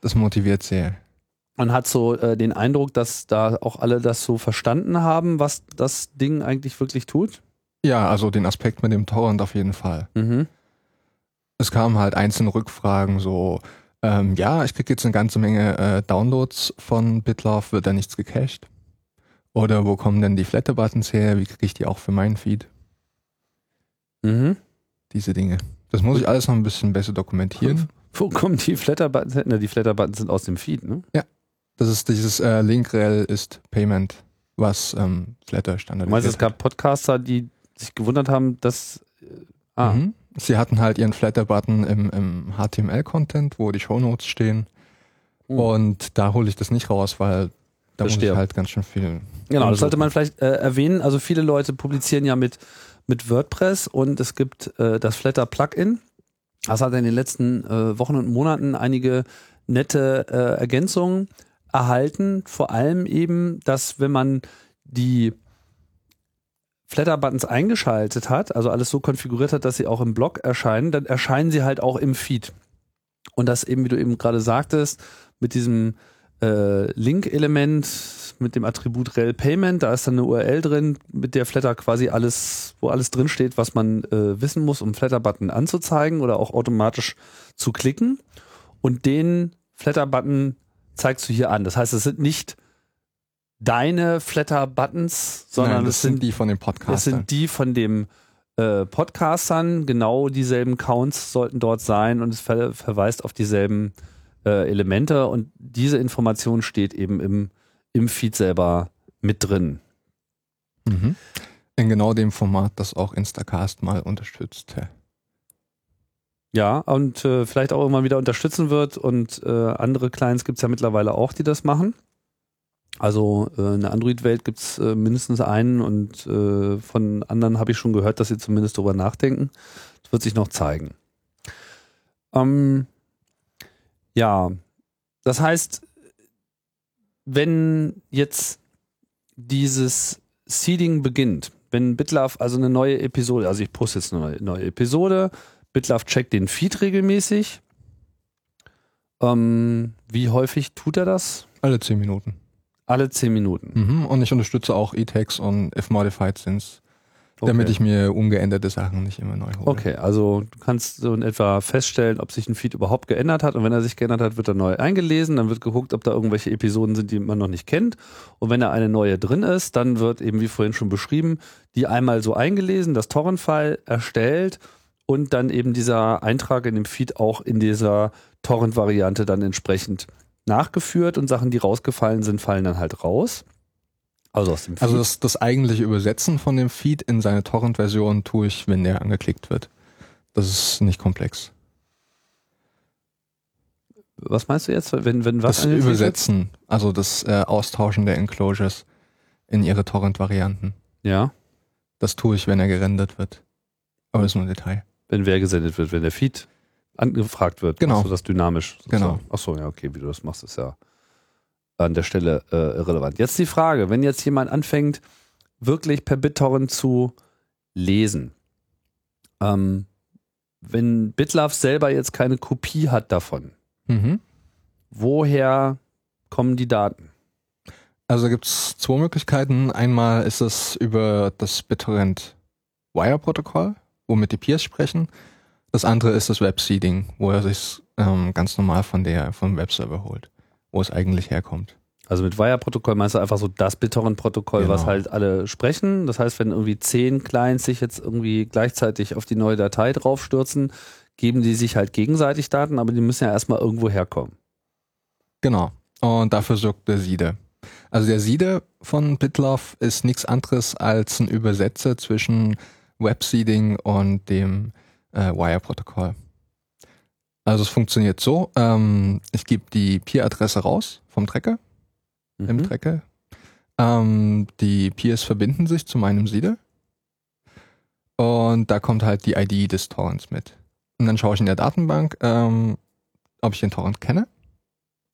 Das motiviert sehr. Man hat so äh, den Eindruck, dass da auch alle das so verstanden haben, was das Ding eigentlich wirklich tut. Ja, also den Aspekt mit dem Torrent auf jeden Fall. Mhm. Es kamen halt einzelne Rückfragen, so, ähm, ja, ich krieg jetzt eine ganze Menge äh, Downloads von BitLove, wird da nichts gecached? Oder wo kommen denn die Flatter-Buttons her? Wie kriege ich die auch für meinen Feed? Mhm. Diese Dinge. Das muss ich alles noch ein bisschen besser dokumentieren. Wo kommen die Flatter-Buttons? her? Na, die Flatter-Buttons sind aus dem Feed, ne? Das ist dieses äh, Link-Rel ist Payment, was ähm, Flatter Du standardisiert meinst, es hat. gab Podcaster, die sich gewundert haben, dass. äh, Ah, Mhm. Sie hatten halt ihren Flatter-Button im, im HTML-Content, wo die Shownotes stehen. Hm. Und da hole ich das nicht raus, weil da muss Verstehe. ich halt ganz schön viel. Genau, das sollte man vielleicht äh, erwähnen. Also viele Leute publizieren ja mit, mit WordPress und es gibt äh, das Flatter Plugin. Das hat in den letzten äh, Wochen und Monaten einige nette äh, Ergänzungen erhalten. Vor allem eben, dass wenn man die Flatter-Buttons eingeschaltet hat, also alles so konfiguriert hat, dass sie auch im Blog erscheinen, dann erscheinen sie halt auch im Feed. Und das eben, wie du eben gerade sagtest, mit diesem äh, Link-Element, mit dem Attribut rel Payment, da ist dann eine URL drin, mit der Flatter quasi alles, wo alles drin steht, was man äh, wissen muss, um Flatter-Button anzuzeigen oder auch automatisch zu klicken. Und den Flatter-Button zeigst du hier an. Das heißt, es sind nicht deine Flatter-Buttons, sondern Nein, es das sind sind die von den das Podcastern. sind die von dem äh, Podcastern, genau dieselben Counts sollten dort sein und es ver verweist auf dieselben äh, Elemente und diese Information steht eben im, im Feed selber mit drin. Mhm. In genau dem Format, das auch Instacast mal unterstützte. Ja, und äh, vielleicht auch immer wieder unterstützen wird und äh, andere Clients gibt es ja mittlerweile auch, die das machen. Also äh, in der Android-Welt gibt es äh, mindestens einen und äh, von anderen habe ich schon gehört, dass sie zumindest darüber nachdenken. Das wird sich noch zeigen. Ähm, ja, das heißt, wenn jetzt dieses Seeding beginnt, wenn BitLove also eine neue Episode, also ich poste jetzt eine neue, Episode, BitLove checkt den Feed regelmäßig. Ähm, wie häufig tut er das? Alle 10 Minuten. Alle zehn Minuten. Mhm. Und ich unterstütze auch E-Tags und if modified since, damit Okay. ich mir ungeänderte Sachen nicht immer neu hole. Okay, also du kannst so in etwa feststellen, ob sich ein Feed überhaupt geändert hat. Und wenn er sich geändert hat, wird er neu eingelesen. Dann wird geguckt, ob da irgendwelche Episoden sind, die man noch nicht kennt. Und wenn da eine neue drin ist, dann wird eben, wie vorhin schon beschrieben, die einmal so eingelesen, das Torrent-File erstellt und dann eben dieser Eintrag in dem Feed auch in dieser Torrent-Variante dann entsprechend nachgeführt und Sachen, die rausgefallen sind, fallen dann halt raus. Also aus dem Feed. Also das, das eigentliche Übersetzen von dem Feed in seine Torrent-Version tue ich, wenn der angeklickt wird. Das ist nicht komplex. was meinst du jetzt? Wenn, wenn was das wird? Übersetzen, also das äh, Austauschen der Enclosures in ihre Torrent-Varianten. Ja. Das tue ich, wenn er gerendert wird. Aber das ist nur ein Detail. wenn wer gesendet wird, wenn der Feed angefragt wird. Genau. Machst du das dynamisch. Genau. Achso, ja, okay, wie du das machst, ist ja an der Stelle äh, relevant. Jetzt die Frage, wenn jetzt jemand anfängt, wirklich per BitTorrent zu lesen, ähm, wenn BitLove selber jetzt keine Kopie hat davon, Mhm. woher kommen die Daten? Also gibt es zwei Möglichkeiten. Einmal ist es über das BitTorrent Wire-Protokoll, womit die Peers sprechen. Das andere ist das Web-Seeding, wo er sich ähm, ganz normal von der vom Webserver holt, wo es eigentlich herkommt. Also mit Wire-Protokoll meinst du einfach so das BitTorrent-Protokoll, Genau. was halt alle sprechen. Das heißt, wenn irgendwie zehn Clients sich jetzt irgendwie gleichzeitig auf die neue Datei draufstürzen, geben die sich halt gegenseitig Daten, aber die müssen ja erstmal irgendwo herkommen. Genau. Und dafür sorgt der Siede. Also der Siede von BitLove ist nichts anderes als ein Übersetzer zwischen Web-Seeding und dem äh, Wire-Protokoll. Also es funktioniert so, ähm, ich gebe die Peer-Adresse raus vom Tracker, im Mhm. Tracker. Ähm, die Peers verbinden sich zu meinem Siede. Und da kommt halt die ID des Torrents mit. Und dann schaue ich in der Datenbank, ähm, ob ich den Torrent kenne.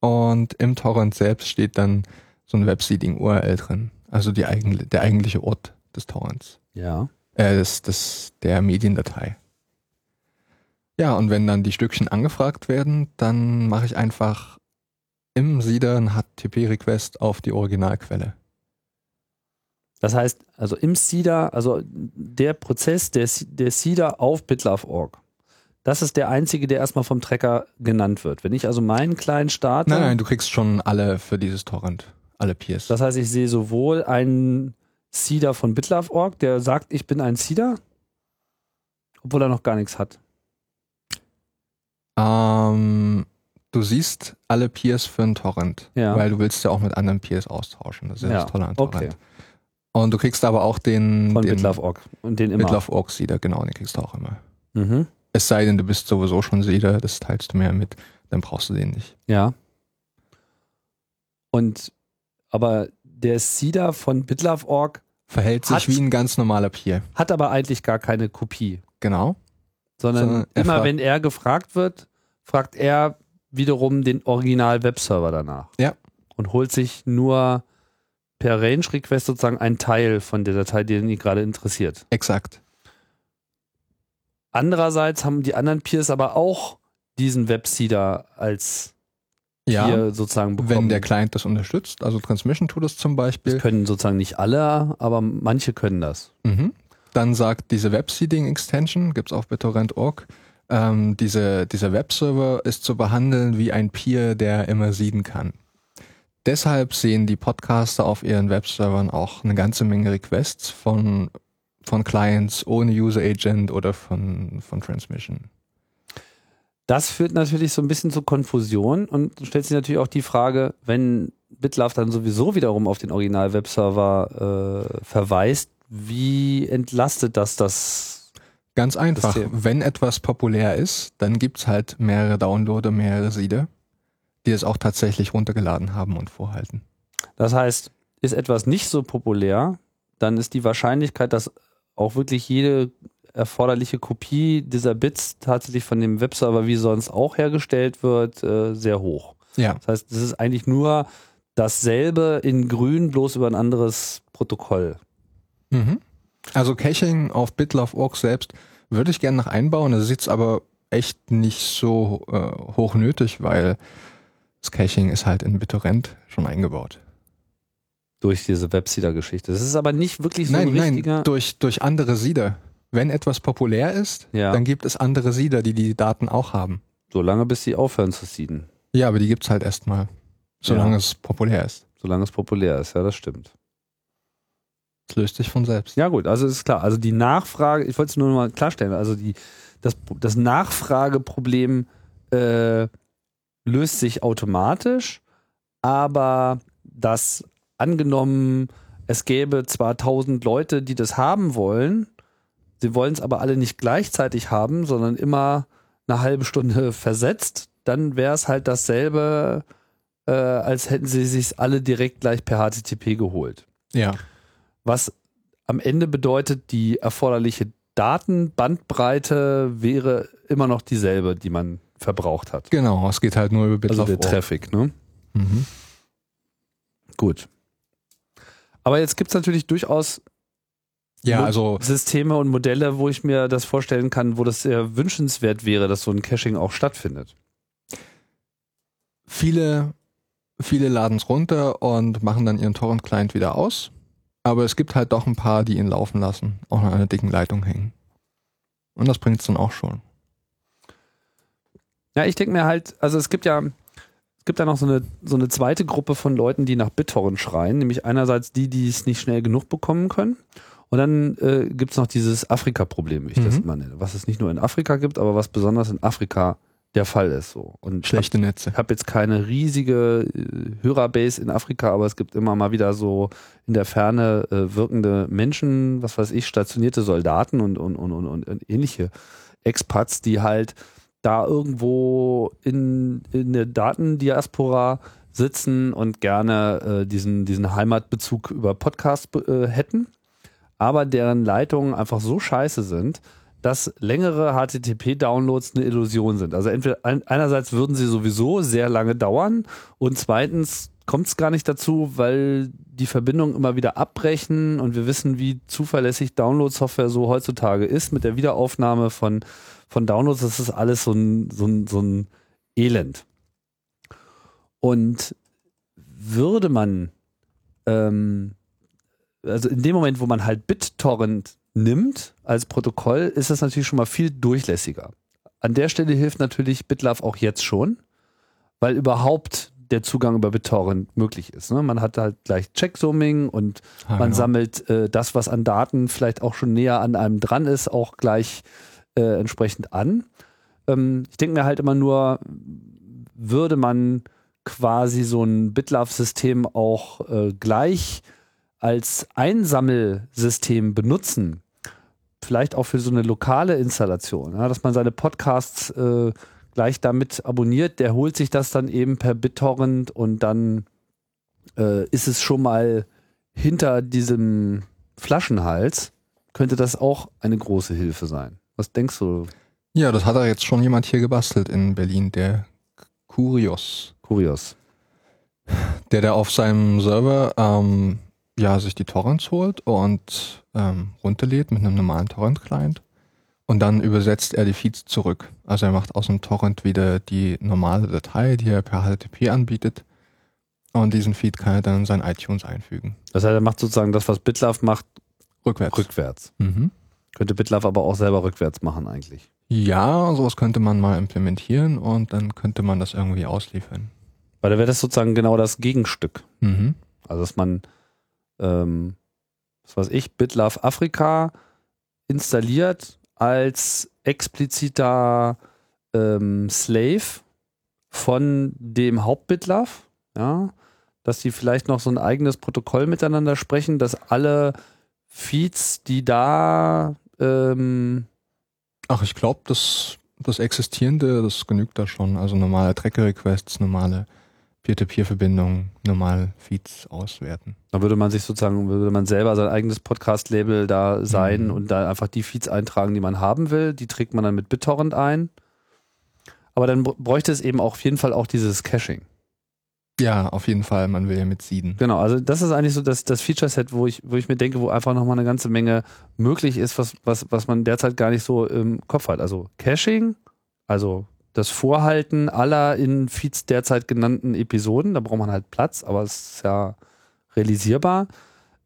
Und im Torrent selbst steht dann so ein Webseeding-URL drin. Also die eigen, der eigentliche Ort des Torrents. Ja. Äh, des, des, der Mediendatei. Ja, und wenn dann die Stückchen angefragt werden, dann mache ich einfach im Seeder ein HTTP-Request auf die Originalquelle. Das heißt, also im Seeder, also der Prozess der, der Seeder auf bitlove.org, das ist der einzige, der erstmal vom Tracker genannt wird. Wenn ich also meinen kleinen starte, Nein, nein, du kriegst schon alle für dieses Torrent. Alle Peers. das heißt, ich sehe sowohl einen Seeder von bitlove.org, der sagt, ich bin ein Seeder, obwohl er noch gar nichts hat. Ähm, du siehst alle Peers für einen Torrent, Ja. weil du willst ja auch mit anderen Peers austauschen. Das ist ja, Ja, das Tolle an okay. Torrent. Und du kriegst aber auch den, Von bitlove.org und den immer. Bitlove Org Seeder, genau, den kriegst du auch immer. Mhm. Es sei denn, du bist sowieso schon Seeder, das teilst du mir mit, dann brauchst du den nicht. Ja. Und aber der Seeder von bitlove.org Verhält sich Hat- wie ein ganz normaler Peer. hat aber eigentlich gar keine Kopie. Genau. Sondern er immer wenn er gefragt wird, fragt er wiederum den Original-Webserver danach. Ja. Und holt sich nur per Range-Request sozusagen einen Teil von der Datei, die ihn gerade interessiert. Exakt. Andererseits haben die anderen Peers aber auch diesen Webseeder als Ja. Peer sozusagen bekommen. Wenn der Client das unterstützt, also Transmission tut es zum Beispiel, das können sozusagen nicht alle, aber manche können das. Mhm. Dann sagt diese Web-Seeding-Extension, gibt's auf BitTorrent.org, ähm, diese, dieser Webserver ist zu behandeln wie ein Peer, der immer seeden kann. Deshalb sehen die Podcaster auf ihren Webservern auch eine ganze Menge Requests von, von Clients ohne User Agent oder von, von Transmission. Das führt natürlich so ein bisschen zu Konfusion und stellt sich natürlich auch die Frage, wenn BitLove dann sowieso wiederum auf den Original-Webserver äh, verweist, wie entlastet das das? Ganz einfach, System. wenn etwas populär ist, dann gibt's halt mehrere Downloader, mehrere Seeder, die es auch tatsächlich runtergeladen haben und vorhalten. Das heißt, ist etwas nicht so populär, dann ist die Wahrscheinlichkeit, dass auch wirklich jede erforderliche Kopie dieser Bits tatsächlich von dem Webserver wie sonst auch hergestellt wird, äh, sehr hoch. Ja. Das heißt, es ist eigentlich nur dasselbe in grün, bloß über ein anderes Protokoll. Mhm. Also Caching auf BitLove.org selbst würde ich gerne noch einbauen. Das ist jetzt aber echt nicht so äh, hoch nötig, weil das Caching ist halt in BitTorrent schon eingebaut. Durch diese Webseeder-Geschichte. Das ist aber nicht wirklich so nein, ein richtiger. nein, durch, durch andere Seeder. Wenn etwas populär ist, Ja. dann gibt es andere Seeder, die die Daten auch haben. Solange bis sie aufhören zu seeden. Ja, aber die gibt's halt erstmal, solange Ja. es populär ist. Solange es populär ist, ja, das stimmt. Es löst sich von selbst. Ja, gut, also ist klar. Also die Nachfrage, ich wollte es nur noch mal klarstellen, also die, das, das Nachfrageproblem äh, löst sich automatisch, aber das angenommen, es gäbe zwar tausend Leute, die das haben wollen, sie wollen es aber alle nicht gleichzeitig haben, sondern immer eine halbe Stunde versetzt, dann wäre es halt dasselbe, äh, als hätten sie sich alle direkt gleich per HTTP geholt Ja. Was am Ende bedeutet, die erforderliche Datenbandbreite wäre immer noch dieselbe, die man verbraucht hat. Genau, es geht halt nur über Also BitLove.org. der Traffic, ne? Mhm. Gut. Aber jetzt gibt es natürlich durchaus Ja, also Systeme und Modelle, wo ich mir das vorstellen kann, wo das sehr wünschenswert wäre, dass so ein Caching auch stattfindet. viele, viele laden es runter und machen dann ihren Torrent-Client wieder aus. Aber es gibt halt doch ein paar, die ihn laufen lassen, auch an einer dicken Leitung hängen. Und das bringt es dann auch schon. Ja, ich denke mir halt, also es gibt ja, es gibt da noch so eine, so eine zweite Gruppe von Leuten, die nach BitTorrent schreien, nämlich einerseits die, die es nicht schnell genug bekommen können. Und dann äh, gibt es noch dieses Afrika-Problem, wie ich das Mhm. immer nenne, was es nicht nur in Afrika gibt, aber was besonders in Afrika der Fall ist. So. Und Schlechte Netze. Ich habe jetzt keine riesige äh, Hörerbase in Afrika, aber es gibt immer mal wieder so in der Ferne äh, wirkende Menschen, was weiß ich, stationierte Soldaten und, und, und, und, und ähnliche Expats, die halt da irgendwo in, in der Datendiaspora sitzen und gerne äh, diesen, diesen Heimatbezug über Podcast äh, hätten, aber deren Leitungen einfach so scheiße sind, dass längere HTTP-Downloads eine Illusion sind. Also entweder ein, einerseits würden sie sowieso sehr lange dauern und zweitens kommt es gar nicht dazu, weil die Verbindungen immer wieder abbrechen und wir wissen, wie zuverlässig Download-Software so heutzutage ist mit der Wiederaufnahme von, von Downloads. Das ist alles so ein, so ein, so ein Elend. Und würde man, ähm, also in dem Moment, wo man halt BitTorrent nimmt als Protokoll, ist das natürlich schon mal viel durchlässiger. An der Stelle hilft natürlich BitLove auch jetzt schon, weil überhaupt der Zugang über BitTorrent möglich ist. Ne? Man hat halt gleich Checksumming und Ah, man genau. sammelt äh, das, was an Daten vielleicht auch schon näher an einem dran ist, auch gleich äh, entsprechend an. Ähm, ich denke mir halt immer nur, würde man quasi so ein BitLove-System auch äh, gleich als Einsammelsystem benutzen, vielleicht auch für so eine lokale Installation, ja, dass man seine Podcasts äh, gleich damit abonniert, der holt sich das dann eben per BitTorrent und dann äh, ist es schon mal hinter diesem Flaschenhals, könnte das auch eine große Hilfe sein. Was denkst du, Ja, das hat da jetzt schon jemand hier gebastelt in Berlin, der Kurios. Kurios? Der, der auf seinem Server ähm, ja, sich die Torrents holt und ähm, runterlädt mit einem normalen Torrent-Client. Und dann übersetzt er die Feeds zurück. Also er macht aus dem Torrent wieder die normale Datei, die er per HTTP anbietet. Und diesen Feed kann er dann in sein iTunes einfügen. Das heißt, er macht sozusagen das, was BitLove macht, Rückwärts. rückwärts. Mhm. Könnte BitLove aber auch selber rückwärts machen eigentlich. Ja, sowas könnte man mal implementieren und dann könnte man das irgendwie ausliefern. Weil da wäre das sozusagen genau das Gegenstück. Mhm. Also dass man, ähm, was weiß ich, BitLove Afrika installiert als expliziter ähm, Slave von dem Haupt-BitLove, ja, dass die vielleicht noch so ein eigenes Protokoll miteinander sprechen, dass alle Feeds, die da ähm, Ach, ich glaube, das, das Existierende, das genügt da schon. Also normale Tracker-Requests, normale Peer-to-Peer-Verbindungen, normale Feeds auswerten. Da würde man sich sozusagen, würde man selber sein eigenes Podcast-Label da sein Mhm. und da einfach die Feeds eintragen, die man haben will. Die trägt man dann mit BitTorrent ein. Aber dann br- bräuchte es eben auch auf jeden Fall auch dieses Caching. Ja, auf jeden Fall, man will ja mit Seeden. Genau, also das ist eigentlich so das, das Feature-Set, wo ich, wo ich mir denke, wo einfach nochmal eine ganze Menge möglich ist, was, was, was man derzeit gar nicht so im Kopf hat. Also Caching, also das Vorhalten aller in Feeds derzeit genannten Episoden, da braucht man halt Platz, aber es ist ja realisierbar.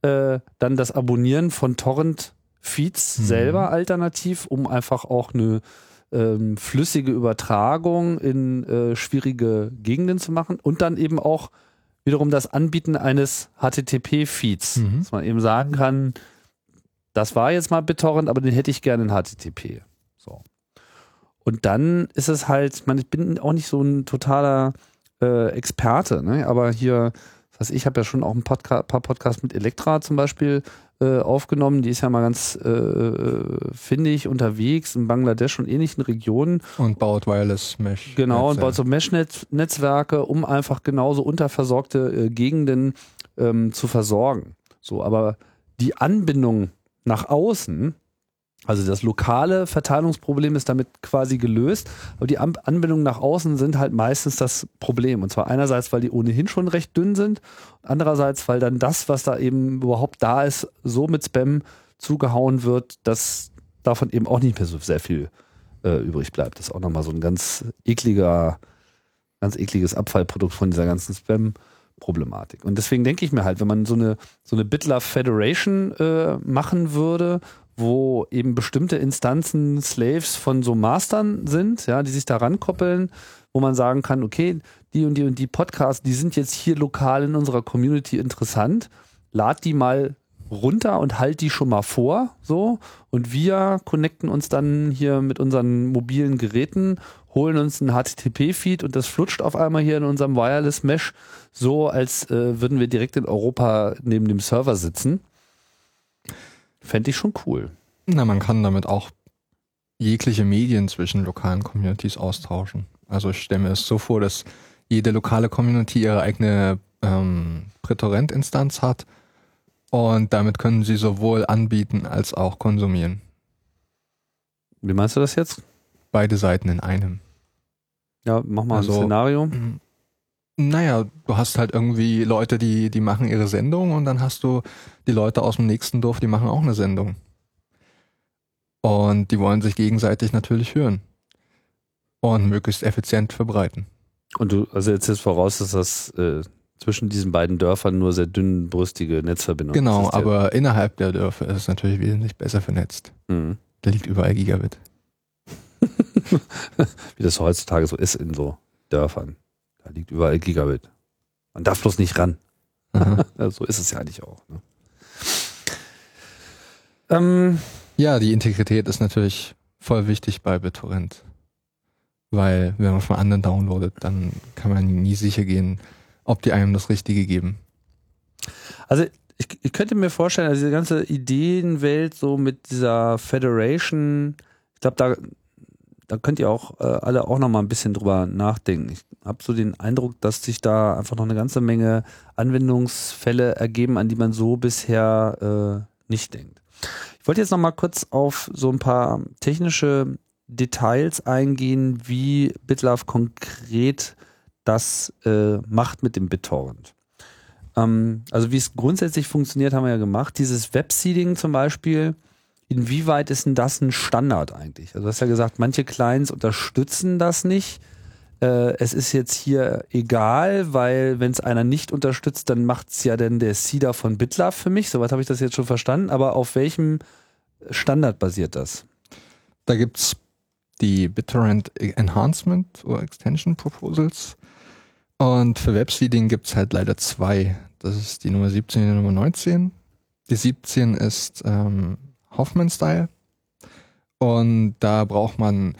Äh, dann das Abonnieren von Torrent-Feeds Mhm. selber alternativ, um einfach auch eine ähm, flüssige Übertragung in äh, schwierige Gegenden zu machen und dann eben auch wiederum das Anbieten eines HTTP-Feeds, Mhm. dass man eben sagen kann, das war jetzt mal BitTorrent, aber den hätte ich gerne in HTTP. So. Und dann ist es halt, ich meine, ich bin auch nicht so ein totaler äh, Experte, ne? aber hier, das heißt, ich habe ja schon auch ein Podca paar Podcasts mit Elektra zum Beispiel äh, aufgenommen. Die ist ja mal ganz äh, findig unterwegs in Bangladesch und ähnlichen Regionen. Und baut Wireless Mesh. Genau, und baut so Mesh-Netzwerke, um einfach genauso unterversorgte äh, Gegenden ähm, zu versorgen. So, aber die Anbindung nach außen Also das lokale Verteilungsproblem ist damit quasi gelöst, aber die Anbindungen nach außen sind halt meistens das Problem. Und zwar einerseits, weil die ohnehin schon recht dünn sind, andererseits, weil dann das, was da eben überhaupt da ist, so mit Spam zugehauen wird, dass davon eben auch nicht mehr so sehr viel äh, übrig bleibt. Das ist auch nochmal so ein ganz ekliger, ganz ekliges Abfallprodukt von dieser ganzen Spam-Problematik. Und deswegen denke ich mir halt, wenn man so eine, so eine BitLove Federation äh, machen würde, wo eben bestimmte Instanzen Slaves von so Mastern sind, ja, die sich da rankoppeln, wo man sagen kann, okay, die und die und die Podcasts, die sind jetzt hier lokal in unserer Community interessant, lad die mal runter und halt die schon mal vor, so, und wir connecten uns dann hier mit unseren mobilen Geräten, holen uns einen HTTP-Feed und das flutscht auf einmal hier in unserem Wireless Mesh, so als äh, würden wir direkt in Europa neben dem Server sitzen. Fände ich schon cool. Na, man kann damit auch jegliche Medien zwischen lokalen Communities austauschen. Also ich stelle mir es so vor, dass jede lokale Community ihre eigene ähm, Prätorent-Instanz hat und damit können sie sowohl anbieten als auch konsumieren. Wie meinst du das jetzt? Beide Seiten in einem. Ja, mach mal also, ein Szenario. Naja, du hast halt irgendwie Leute, die, die machen ihre Sendung und dann hast du die Leute aus dem nächsten Dorf, die machen auch eine Sendung. Und die wollen sich gegenseitig natürlich hören. Und möglichst effizient verbreiten. Und du, also jetzt ist voraus, dass das äh, zwischen diesen beiden Dörfern nur sehr dünnbrüstige Netzverbindungen Genau, aber innerhalb der Dörfer ist es natürlich wesentlich besser vernetzt. Mhm. Da liegt überall Gigabit. Wie das heutzutage so ist in so Dörfern. Da liegt überall Gigabit. Man darf bloß nicht ran. so ist es ja eigentlich auch. Ne? Ähm, ja, die Integrität ist natürlich voll wichtig bei BitTorrent. Weil wenn man von anderen downloadet, dann kann man nie sicher gehen, ob die einem das Richtige geben. Also ich, ich könnte mir vorstellen, also diese ganze Ideenwelt so mit dieser Federation, ich glaube, da, da könnt ihr auch äh, alle auch noch mal ein bisschen drüber nachdenken. Ich habe so den Eindruck, dass sich da einfach noch eine ganze Menge Anwendungsfälle ergeben, an die man so bisher äh, nicht denkt. Ich wollte jetzt noch mal kurz auf so ein paar technische Details eingehen, wie BitLove konkret das äh, macht mit dem BitTorrent. Ähm, also wie es grundsätzlich funktioniert, haben wir ja gemacht. Dieses Webseeding zum Beispiel, inwieweit ist denn das ein Standard eigentlich? Also du hast ja gesagt, manche Clients unterstützen das nicht. Äh, es ist jetzt hier egal, weil wenn es einer nicht unterstützt, dann macht es ja dann der Seeder von BitLove für mich. Soweit habe ich das jetzt schon verstanden. Aber auf welchem Standard basiert das? Da gibt es die BitTorrent Enhancement oder Extension Proposals. Und für Webseeding gibt es halt leider zwei. Das ist die Nummer 17 und die Nummer 19. Die 17 ist ähm, Hoffman-Style. Und da braucht man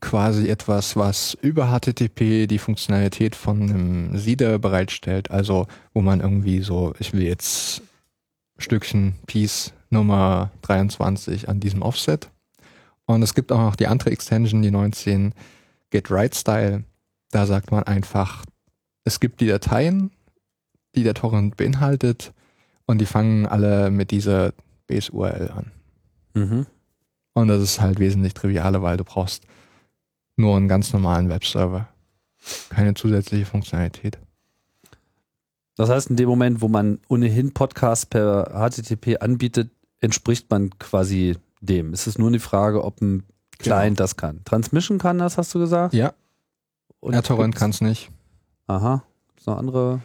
quasi etwas, was über HTTP die Funktionalität von einem Seeder bereitstellt. Also wo man irgendwie so, ich will jetzt Stückchen Piece Nummer 23 an diesem Offset. Und es gibt auch noch die andere Extension, die 19 Get Right Style. Da sagt man einfach, es gibt die Dateien, die der Torrent beinhaltet und die fangen alle mit dieser Base-URL an. Mhm. Und das ist halt wesentlich trivialer, weil du brauchst nur einen ganz normalen Webserver. Keine zusätzliche Funktionalität. Das heißt, in dem Moment, wo man ohnehin Podcasts per HTTP anbietet, entspricht man quasi dem. Es ist nur eine Frage, ob ein Client genau. das kann. Transmission kann das, hast du gesagt? Ja. Und AirTorrent kann es nicht. Aha. Ist noch andere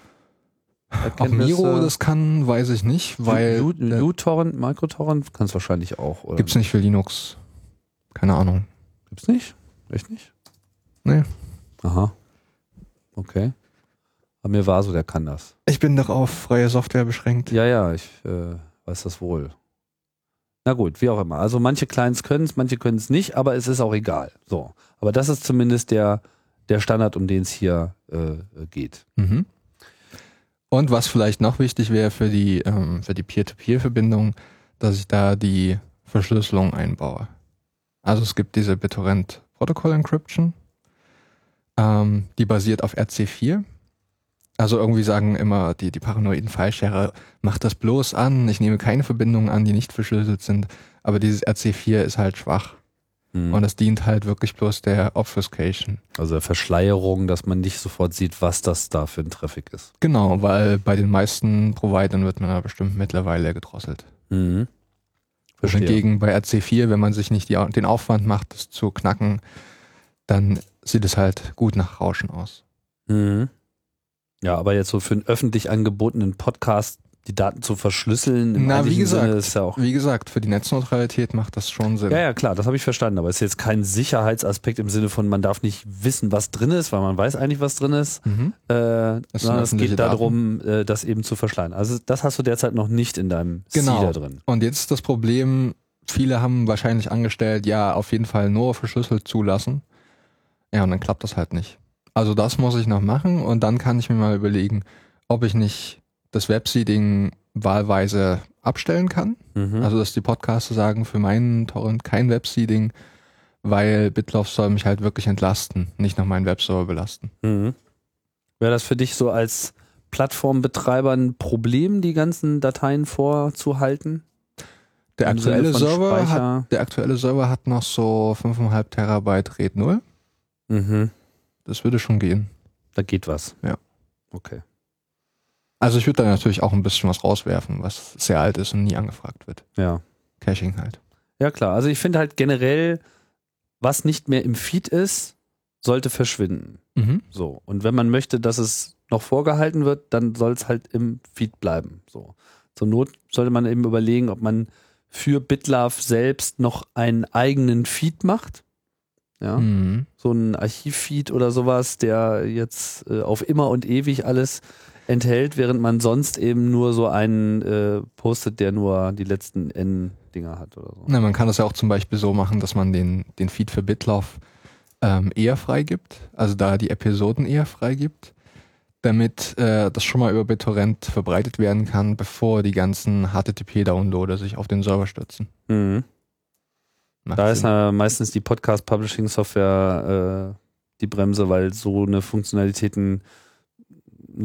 Ob Miro das kann, weiß ich nicht, weil. uTorrent, Microtorrent kann es wahrscheinlich auch. Oder? Gibt's nicht für Linux. Keine Ahnung. Gibt's nicht? Echt nicht? Nee. Aha. Okay. Aber mir war so, der kann das. Ich bin doch auf freie Software beschränkt. Ja, ja, ich äh, weiß das wohl. Na gut, wie auch immer. Also manche Clients können es, manche können es nicht, aber es ist auch egal. So. Aber das ist zumindest der, der Standard, um den es hier äh, geht. Mhm. Und was vielleicht noch wichtig wäre für die, ähm, für die Peer-to-Peer-Verbindung, dass ich da die Verschlüsselung einbaue. Also es gibt diese BitTorrent Protocol Encryption, ähm, die basiert auf RC4. Also irgendwie sagen immer die, die paranoiden Fileshare, mach das bloß an, ich nehme keine Verbindungen an, die nicht verschlüsselt sind. Aber dieses RC4 ist halt schwach. Mhm. Und es dient halt wirklich bloß der Obfuscation. Also der Verschleierung, dass man nicht sofort sieht, was das da für ein Traffic ist. Genau, weil bei den meisten Providern wird man da bestimmt mittlerweile gedrosselt. Mhm. Verstehe. Hingegen bei RC4, wenn man sich nicht die, den Aufwand macht, das zu knacken, dann sieht es halt gut nach Rauschen aus. Mhm. Ja, aber jetzt so für einen öffentlich angebotenen Podcast die Daten zu verschlüsseln, im Na, wie gesagt, ist ja auch. Wie gesagt, für die Netzneutralität macht das schon Sinn. Ja, ja, klar, das habe ich verstanden, aber es ist jetzt kein Sicherheitsaspekt im Sinne von, man darf nicht wissen, was drin ist, weil man weiß eigentlich, was drin ist, Mhm. äh, sondern es geht darum, äh, das eben zu verschleiern. Also das hast du derzeit noch nicht in deinem Genau. Seeder drin. Und jetzt ist das Problem, viele haben wahrscheinlich angestellt, ja, auf jeden Fall nur verschlüsselt zulassen. Ja, und dann klappt das halt nicht. Also das muss ich noch machen und dann kann ich mir mal überlegen, ob ich nicht das Webseeding wahlweise abstellen kann. Mhm. Also dass die Podcaster sagen, für meinen Torrent kein Webseeding, weil BitLove soll mich halt wirklich entlasten, nicht noch meinen Webserver belasten. Mhm. Wäre das für dich so als Plattformbetreiber ein Problem, die ganzen Dateien vorzuhalten? Der aktuelle Server hat, der aktuelle Server hat noch so 5,5 Terabyte RAID 0. Mhm. Das würde schon gehen. Da geht was. Ja. Okay. Also ich würde da natürlich auch ein bisschen was rauswerfen, was sehr alt ist und nie angefragt wird. Ja. Caching halt. Ja, klar. Also ich finde halt generell, was nicht mehr im Feed ist, sollte verschwinden. Mhm. So. Und wenn man möchte, dass es noch vorgehalten wird, dann soll es halt im Feed bleiben. So. Zur Not sollte man eben überlegen, ob man für BitLove selbst noch einen eigenen Feed macht. Ja. Mhm. So ein Archivfeed oder sowas, der jetzt äh, auf immer und ewig alles enthält, während man sonst eben nur so einen äh, postet, der nur die letzten N-Dinger hat oder so. Na, man kann das ja auch zum Beispiel so machen, dass man den, den Feed für BitLove ähm, eher freigibt, also da die Episoden eher freigibt, damit äh, das schon mal über BitTorrent verbreitet werden kann, bevor die ganzen HTTP-Downloader sich auf den Server stürzen. Mhm. Macht Da ist Sinn. äh, meistens die Podcast-Publishing-Software äh, die Bremse, weil so eine Funktionalitäten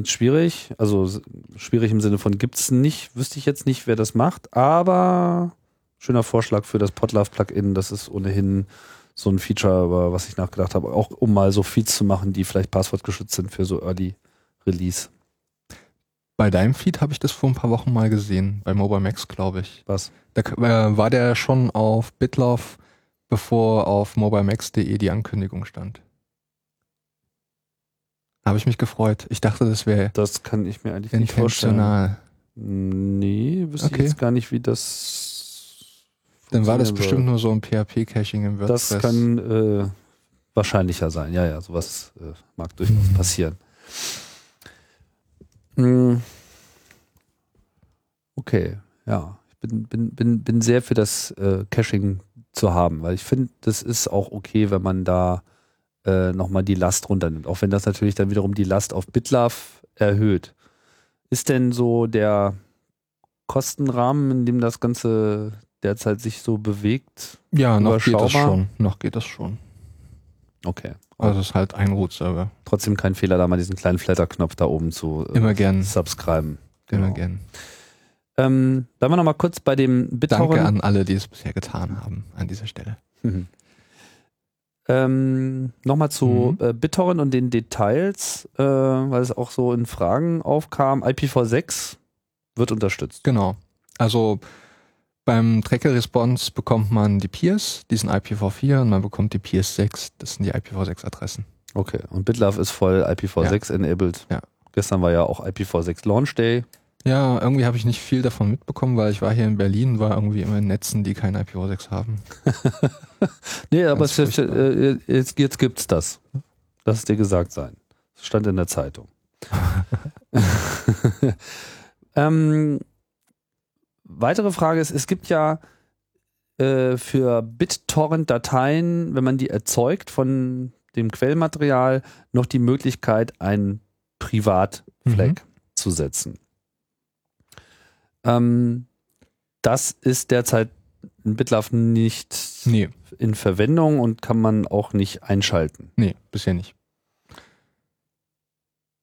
schwierig, also schwierig im Sinne von gibt's nicht, wüsste ich jetzt nicht, wer das macht, aber schöner Vorschlag für das Podlove-Plugin, das ist ohnehin so ein Feature, über was ich nachgedacht habe, auch um mal so Feeds zu machen, die vielleicht passwortgeschützt sind für so Early Release. Bei deinem Feed habe ich das vor ein paar Wochen mal gesehen, bei Mobile Max, glaube ich. Was? Da äh, war der schon auf BitLove, bevor auf mobilemax.de die Ankündigung stand. Habe ich mich gefreut. Ich dachte, das wäre Das kann ich mir eigentlich nicht vorstellen. Nee, wüsste ich Okay. jetzt gar nicht, wie das Dann war das bestimmt nur so ein PHP-Caching im WordPress. Das kann äh, wahrscheinlicher sein. Ja, ja, sowas äh, mag durchaus passieren. Hm. Okay, ja. Ich bin, bin, bin, bin sehr für das äh, Caching zu haben, weil ich finde, das ist auch okay, wenn man da äh, nochmal die Last runternimmt. Auch wenn das natürlich dann wiederum die Last auf BitLove erhöht. Ist denn so der Kostenrahmen, in dem das Ganze derzeit sich so bewegt? ja, noch geht das schon. Noch geht das schon. Okay. Also es ist halt ein Root-Server. Trotzdem kein Fehler, da mal diesen kleinen Flatter-Knopf da oben zu äh, Immer gern. subscriben. Immer Genau. gern. Ähm, bleiben wir nochmal kurz bei dem BitTorrent. Danke an alle, die es bisher getan haben an dieser Stelle. Mhm. Ähm, Nochmal zu Mhm. äh, BitTorrent und den Details, äh, weil es auch so in Fragen aufkam. IPv6 wird unterstützt. Genau. Also beim Tracker-Response bekommt man die Peers, die sind IPv4 und man bekommt die Peers 6, das sind die IPv6-Adressen. Okay. Und BitLove ist voll IPv6 enabled. Ja. Gestern war ja auch IPv6 Launch Day. Ja, irgendwie habe ich nicht viel davon mitbekommen, weil ich war hier in Berlin, war irgendwie immer in Netzen, die kein IPv6 haben. Nee, aber es, furchtbar. äh, jetzt, jetzt gibt's das. Lass es dir gesagt sein. Das stand in der Zeitung. ähm, weitere Frage ist, es gibt ja äh, für BitTorrent-Dateien, wenn man die erzeugt von dem Quellmaterial, noch die Möglichkeit, einen Privatflag zu setzen. Ähm, das ist derzeit in BitLove nicht Nee, in Verwendung und kann man auch nicht einschalten. nee, bisher nicht.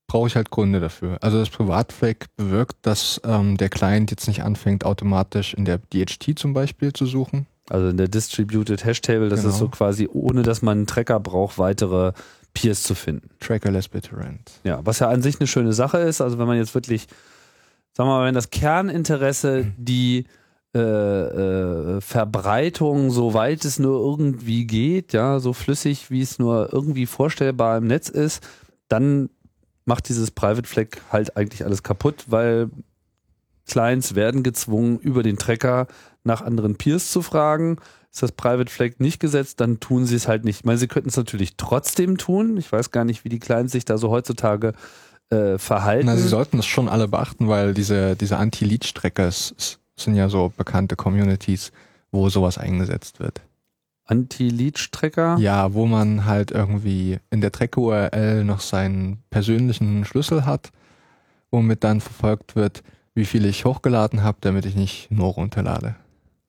brauche ich halt Gründe dafür. Also das Privatflag bewirkt, dass ähm, der Client jetzt nicht anfängt, automatisch in der DHT zum Beispiel zu suchen. Also in der Distributed Hash Table, das Genau. ist so quasi, ohne dass man einen Tracker braucht, weitere Peers zu finden. Trackerless BitTorrent. Ja, was ja an sich eine schöne Sache ist. Also wenn man jetzt wirklich, sagen wir mal, wenn das Kerninteresse die äh, äh, Verbreitung, soweit es nur irgendwie geht, ja, so flüssig, wie es nur irgendwie vorstellbar im Netz ist, dann macht dieses Private Flag halt eigentlich alles kaputt, weil Clients werden gezwungen, über den Tracker nach anderen Peers zu fragen. Ist das Private Flag nicht gesetzt, dann tun sie es halt nicht. Ich meine, sie könnten es natürlich trotzdem tun. Ich weiß gar nicht, wie die Clients sich da so heutzutage äh, verhalten. Na, sie sollten das schon alle beachten, weil diese, diese Anti-Leech-Trackers sind ja so bekannte Communities, wo sowas eingesetzt wird. Anti-Leech-Tracker? Ja, wo man halt irgendwie in der Tracker-URL noch seinen persönlichen Schlüssel hat, womit dann verfolgt wird, wie viel ich hochgeladen habe, damit ich nicht nur runterlade.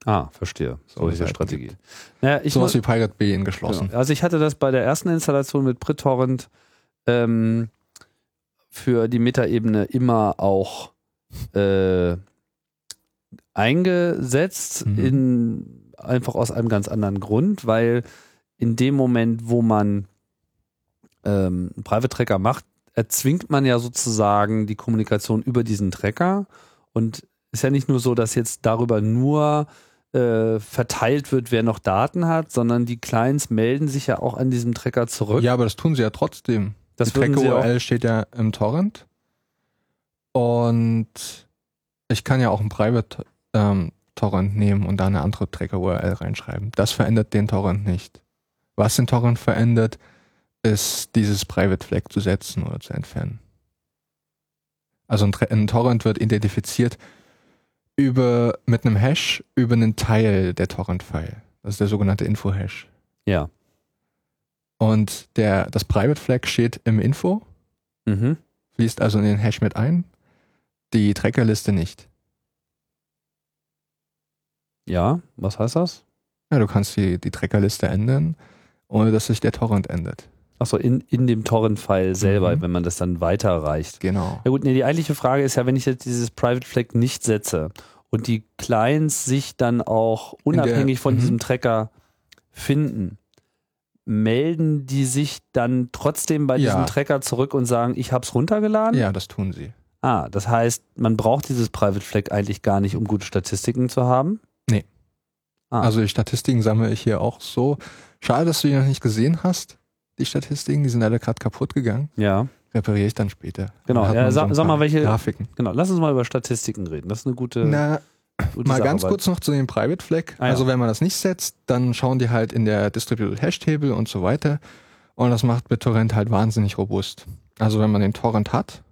Ah, verstehe. So Solche Seiten Strategie. gibt. Naja, ich Sowas wie Pirate Bay in geschlossen. Genau. Also ich hatte das bei der ersten Installation mit BritTorrent ähm, für die Metaebene immer auch äh, eingesetzt, Mhm. in, einfach aus einem ganz anderen Grund, weil in dem Moment, wo man ähm, einen Private Tracker macht, erzwingt man ja sozusagen die Kommunikation über diesen Tracker und ist ja nicht nur so, dass jetzt darüber nur äh, verteilt wird, wer noch Daten hat, sondern die Clients melden sich ja auch an diesem Tracker zurück. Ja, aber das tun sie ja trotzdem. Das auch, Tracker-URL steht ja im Torrent. Und ich kann ja auch einen Private ähm, Torrent nehmen und da eine andere Tracker-URL reinschreiben. Das verändert den Torrent nicht. Was den Torrent verändert, ist dieses Private Flag zu setzen oder zu entfernen. Also ein, ein Torrent wird identifiziert über, mit einem Hash über einen Teil der Torrent-File. Das ist der sogenannte Info-Hash. ja. Und der, das Private Flag steht im Info, Mhm. fließt also in den Hash mit ein, die Trackerliste nicht. Ja, was heißt das? Ja, du kannst die, die Trackerliste ändern, ohne dass sich der Torrent ändert. Achso, in, in dem Torrent-File selber, Mhm. wenn man das dann weiterreicht. Genau. Ja gut, nee, die eigentliche Frage ist ja, wenn ich jetzt dieses Private Flag nicht setze und die Clients sich dann auch unabhängig von mhm. diesem Tracker finden, melden die sich dann trotzdem bei Ja. diesem Tracker zurück und sagen, ich habe es runtergeladen? Ja, das tun sie. Ah, das heißt, man braucht dieses Private Flag eigentlich gar nicht, um gute Statistiken zu haben? Nee. Ah. Also die Statistiken sammle ich hier auch so. Schade, dass du die noch nicht gesehen hast. Die Statistiken, die sind leider gerade kaputt gegangen. Ja, Repariere ich dann später. Genau, Dann ja, sag- sag mal, welche- Grafiken. genau. Lass uns mal über Statistiken reden. Das ist eine gute, Na, gute Mal ganz kurz noch zu dem Private Flag. Ah, ja. Also wenn man das nicht setzt, dann schauen die halt in der Distributed Hash Table und so weiter. Und das macht BitTorrent halt wahnsinnig robust. Also wenn man den Torrent hat,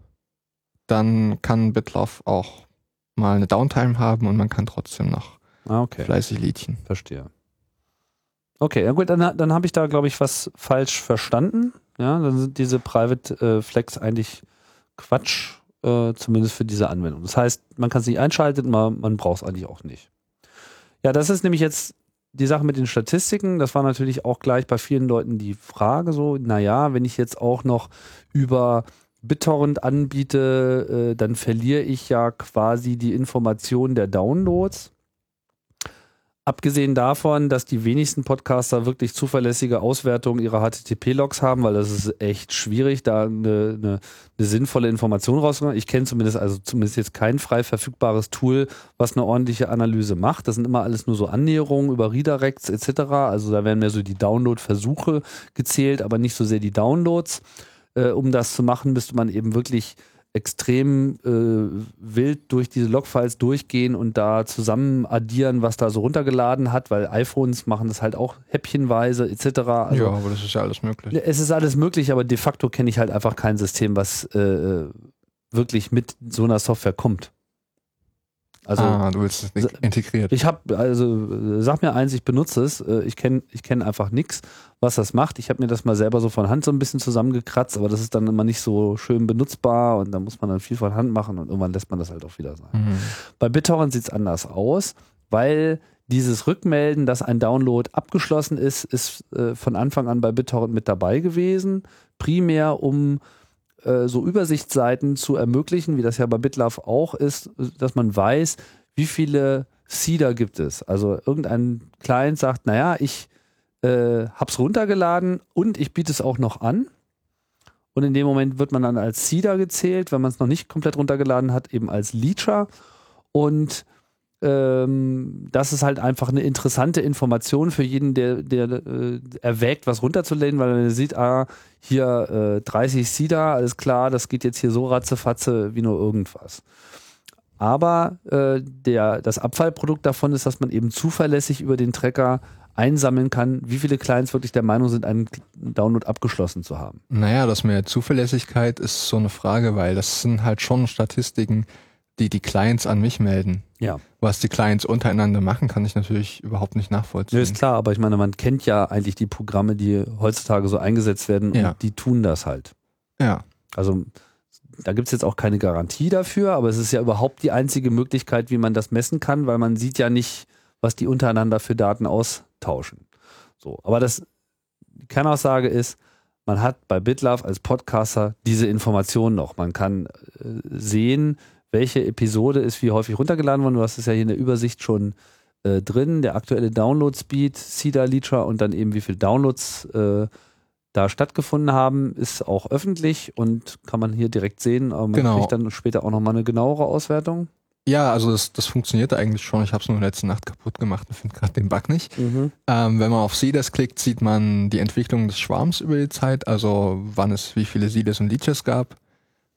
dann kann BitLove auch mal eine Downtime haben und man kann trotzdem noch Ah, okay. fleißig Liedchen. Verstehe. Okay, ja gut, dann, dann habe ich da, glaube ich, was falsch verstanden. Ja, dann sind diese Private äh, Flags eigentlich Quatsch, äh, zumindest für diese Anwendung. Das heißt, man kann es nicht einschalten, man, man braucht es eigentlich auch nicht. Ja, das ist nämlich jetzt die Sache mit den Statistiken. Das war natürlich auch gleich bei vielen Leuten die Frage so, naja, wenn ich jetzt auch noch über BitTorrent anbiete, äh, dann verliere ich ja quasi die Information der Downloads. Abgesehen davon, dass die wenigsten Podcaster wirklich zuverlässige Auswertungen ihrer HTTP-Logs haben, weil das ist echt schwierig, da eine, eine, eine sinnvolle Information rauszuholen. Ich kenne zumindest, also zumindest jetzt kein frei verfügbares Tool, was eine ordentliche Analyse macht. Das sind immer alles nur so Annäherungen über Redirects etc. Also da werden mehr so die Download-Versuche gezählt, aber nicht so sehr die Downloads. Äh, um das zu machen, müsste man eben wirklich extrem äh, wild durch diese Logfiles durchgehen und da zusammen addieren, was da so runtergeladen hat, weil iPhones machen das halt auch häppchenweise etc. Also ja, aber das ist ja alles möglich. es ist alles möglich, aber de facto kenne ich halt einfach kein System, was äh, wirklich mit so einer Software kommt. Also ah, du willst es nicht integriert. ich habe, also sag mir eins, ich benutze es. Äh, Ich kenne ich kenn einfach nichts, was das macht. Ich habe mir das mal selber so von Hand so ein bisschen zusammengekratzt, aber das ist dann immer nicht so schön benutzbar und da muss man dann viel von Hand machen und irgendwann lässt man das halt auch wieder sein. Mhm. Bei BitTorrent sieht es anders aus, weil dieses Rückmelden, dass ein Download abgeschlossen ist, ist äh, von Anfang an bei BitTorrent mit dabei gewesen. Primär um äh, so Übersichtsseiten zu ermöglichen, wie das ja bei BitLove auch ist, dass man weiß, wie viele Seeder gibt es. Also irgendein Client sagt, naja, ich äh, hab's runtergeladen und ich biete es auch noch an. Und in dem Moment wird man dann als Seeder gezählt, wenn man es noch nicht komplett runtergeladen hat, eben als Leecher. Und ähm, das ist halt einfach eine interessante Information für jeden, der, der äh, erwägt, was runterzuladen, weil er sieht, ah, hier äh, 30 Seeder, alles klar, das geht jetzt hier so ratzefatze wie nur irgendwas. Aber äh, der, das Abfallprodukt davon ist, dass man eben zuverlässig über den Tracker einsammeln kann, wie viele Clients wirklich der Meinung sind, einen Download abgeschlossen zu haben. Naja, das mit Zuverlässigkeit ist so eine Frage, weil das sind halt schon Statistiken, die die Clients an mich melden. Ja. Was die Clients untereinander machen, kann ich natürlich überhaupt nicht nachvollziehen. Ja, ist klar, aber ich meine, man kennt ja eigentlich die Programme, die heutzutage so eingesetzt werden und Ja. die tun das halt. Ja, Also da gibt es jetzt auch keine Garantie dafür, aber es ist ja überhaupt die einzige Möglichkeit, wie man das messen kann, weil man sieht ja nicht, was die untereinander für Daten austauschen. So, aber das, die Kernaussage ist, man hat bei BitLove als Podcaster diese Information noch. Man kann äh, sehen, welche Episode ist wie häufig runtergeladen worden. Du hast es ja hier in der Übersicht schon äh, drin, der aktuelle Download-Speed, CEDA Liter und dann eben wie viele Downloads äh, da stattgefunden haben, ist auch öffentlich und kann man hier direkt sehen. Aber man Genau. kriegt dann später auch nochmal eine genauere Auswertung. ja also das, das funktionierte eigentlich schon. Ich habe es nur letzte Nacht kaputt gemacht und finde gerade den Bug nicht. Ähm, wenn man auf Seeders klickt, sieht man die Entwicklung des Schwarms über die Zeit, also wann es wie viele Seeders und Leeches gab.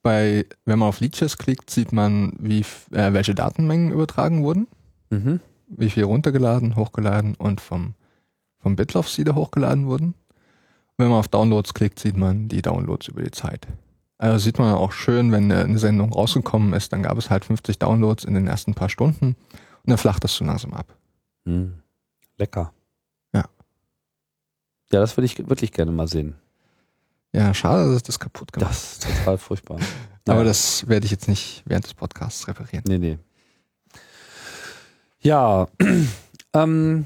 Bei, wenn man auf Leeches klickt, sieht man, wie, äh, welche Datenmengen übertragen wurden, Mhm. wie viel runtergeladen, hochgeladen und vom, vom Bitlove Seeder hochgeladen wurden. Wenn man auf Downloads klickt, sieht man die Downloads über die Zeit. Also sieht man auch schön, wenn eine eine Sendung rausgekommen ist, dann gab es halt 50 Downloads in den ersten paar Stunden und dann flacht das so langsam ab. Mhm. Lecker. Ja. Ja, das würde ich wirklich gerne mal sehen. Ja, schade, dass das kaputt gemacht Das ist total furchtbar. Aber Naja. das werde ich jetzt nicht während des Podcasts reparieren. Nee, nee. Ja, ähm,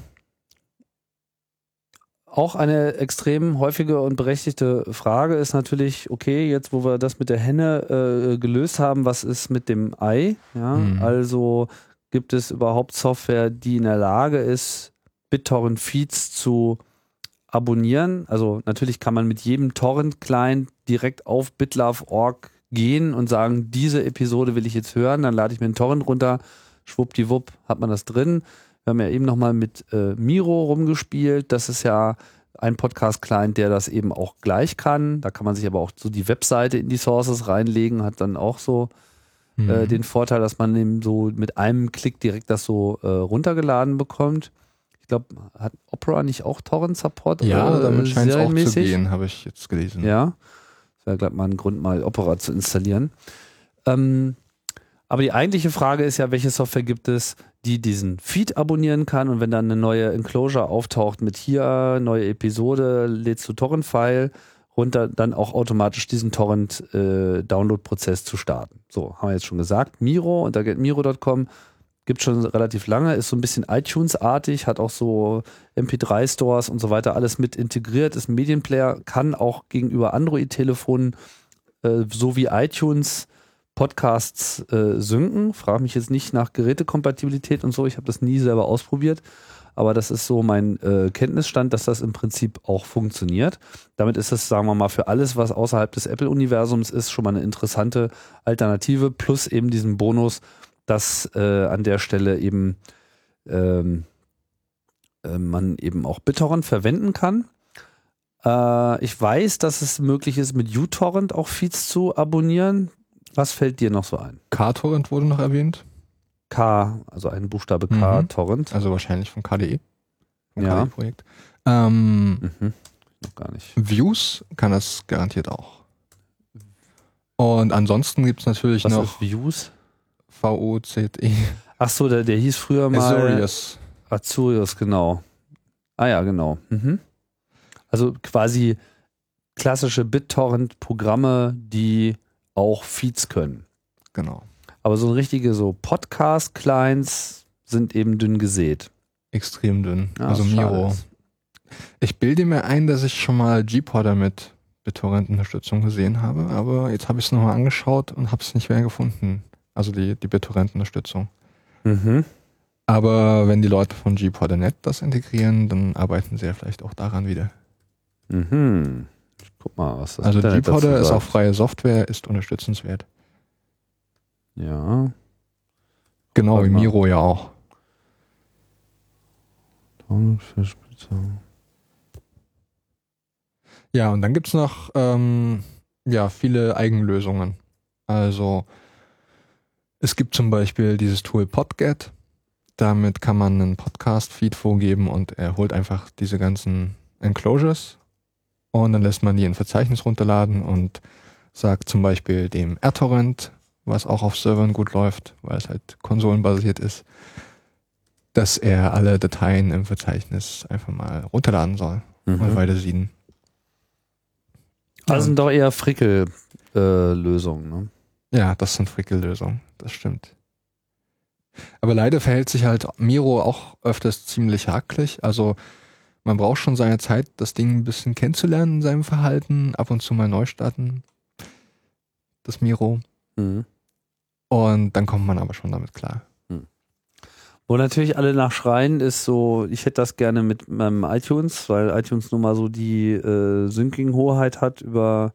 auch eine extrem häufige und berechtigte Frage ist natürlich, okay, jetzt wo wir das mit der Henne äh, gelöst haben, was ist mit dem Ei? Ja, Mhm. also gibt es überhaupt Software, die in der Lage ist, BitTorrent-Feeds zu abonnieren? Also natürlich kann man mit jedem Torrent-Client direkt auf bitlove.org gehen und sagen, diese Episode will ich jetzt hören, dann lade ich mir einen Torrent runter, schwuppdiwupp, hat man das drin. Wir haben ja eben nochmal mit äh, Miro rumgespielt. Das ist ja ein Podcast-Client, der das eben auch gleich kann. Da kann man sich aber auch so die Webseite in die Sources reinlegen, hat dann auch so Mhm. äh, den Vorteil, dass man eben so mit einem Klick direkt das so äh, runtergeladen bekommt. Ich glaube, hat Opera nicht auch Torrent-Support? ja, äh, damit scheint es auch zu gehen, habe ich jetzt gelesen. Ja, das wäre gleich mal ein Grund, mal Opera zu installieren. Ähm, aber die eigentliche Frage ist ja, welche Software gibt es, die diesen Feed abonnieren kann und wenn dann eine neue Enclosure auftaucht mit hier, neue Episode, lädst du Torrent-File runter, dann auch automatisch diesen Torrent-Download-Prozess zu starten. So, haben wir jetzt schon gesagt. Miro unter getmiro.com gibt schon relativ lange, ist so ein bisschen iTunes-artig, hat auch so MP3-Stores und so weiter, alles mit integriert, ist ein Medienplayer, kann auch gegenüber Android-Telefonen äh, so wie iTunes Podcasts äh, synken. Frage mich jetzt nicht nach Gerätekompatibilität und so, ich habe das nie selber ausprobiert, aber das ist so mein äh, Kenntnisstand, dass das im Prinzip auch funktioniert. Damit ist es, sagen wir mal, für alles, was außerhalb des Apple-Universums ist, schon mal eine interessante Alternative, plus eben diesen Bonus, dass äh, an der Stelle eben ähm, äh, man eben auch BitTorrent verwenden kann. Äh, ich weiß, dass es möglich ist, mit uTorrent auch Feeds zu abonnieren. Was fällt dir noch so ein? K-Torrent wurde noch erwähnt, K, also ein Buchstabe K, Mhm. Torrent. also wahrscheinlich vom KDE. Vom Ja. KDE-Projekt. Ähm, Mhm. Noch gar nicht. Views kann das garantiert auch. Und ansonsten gibt es natürlich Was noch ist Views? VOZE. Ach so, der, der hieß früher mal Azorius. Azurius, genau. Ah ja, genau. Mhm. Also quasi klassische BitTorrent-Programme, die auch Feeds können. Genau. Aber so richtige so Podcast-Clients sind eben dünn gesät. Extrem dünn. Ja, also was schade Miro. ist. Ich bilde mir ein, dass ich schon mal G-Podder mit BitTorrent-Unterstützung gesehen habe, aber jetzt habe ich es nochmal angeschaut und habe es nicht mehr gefunden. Also die, die BitTorrent-Unterstützung. Mhm. Aber wenn die Leute von gpod.net das integrieren, dann arbeiten sie ja vielleicht auch daran wieder. Mhm. Ich guck mal, was das Also gpodder ist auch freie Software, ist unterstützenswert. Ja. Genau, Warte wie mal. Miro ja auch. Ja, und dann gibt's noch ähm, ja, viele Eigenlösungen. Also es gibt zum Beispiel dieses Tool Podget. Damit kann man einen Podcast-Feed vorgeben und er holt einfach diese ganzen Enclosures und dann lässt man die in ein Verzeichnis runterladen und sagt zum Beispiel dem RTorrent, was auch auf Servern gut läuft, weil es halt konsolenbasiert ist, dass er alle Dateien im Verzeichnis einfach mal runterladen soll und Mhm. weitersehen. Also sind doch eher Frickel-Lösungen. ne? Ja, das sind Frickellösungen, das stimmt. Aber leider verhält sich halt Miro auch öfters ziemlich hakelig. Also man braucht schon seine Zeit, das Ding ein bisschen kennenzulernen in seinem Verhalten, ab und zu mal neu starten. Das Miro. Mhm. Und dann kommt man aber schon damit klar. Wo natürlich alle nachschreien, ist so, ich hätte das gerne mit meinem iTunes, weil iTunes nun mal so die äh, Syncing-Hoheit hat über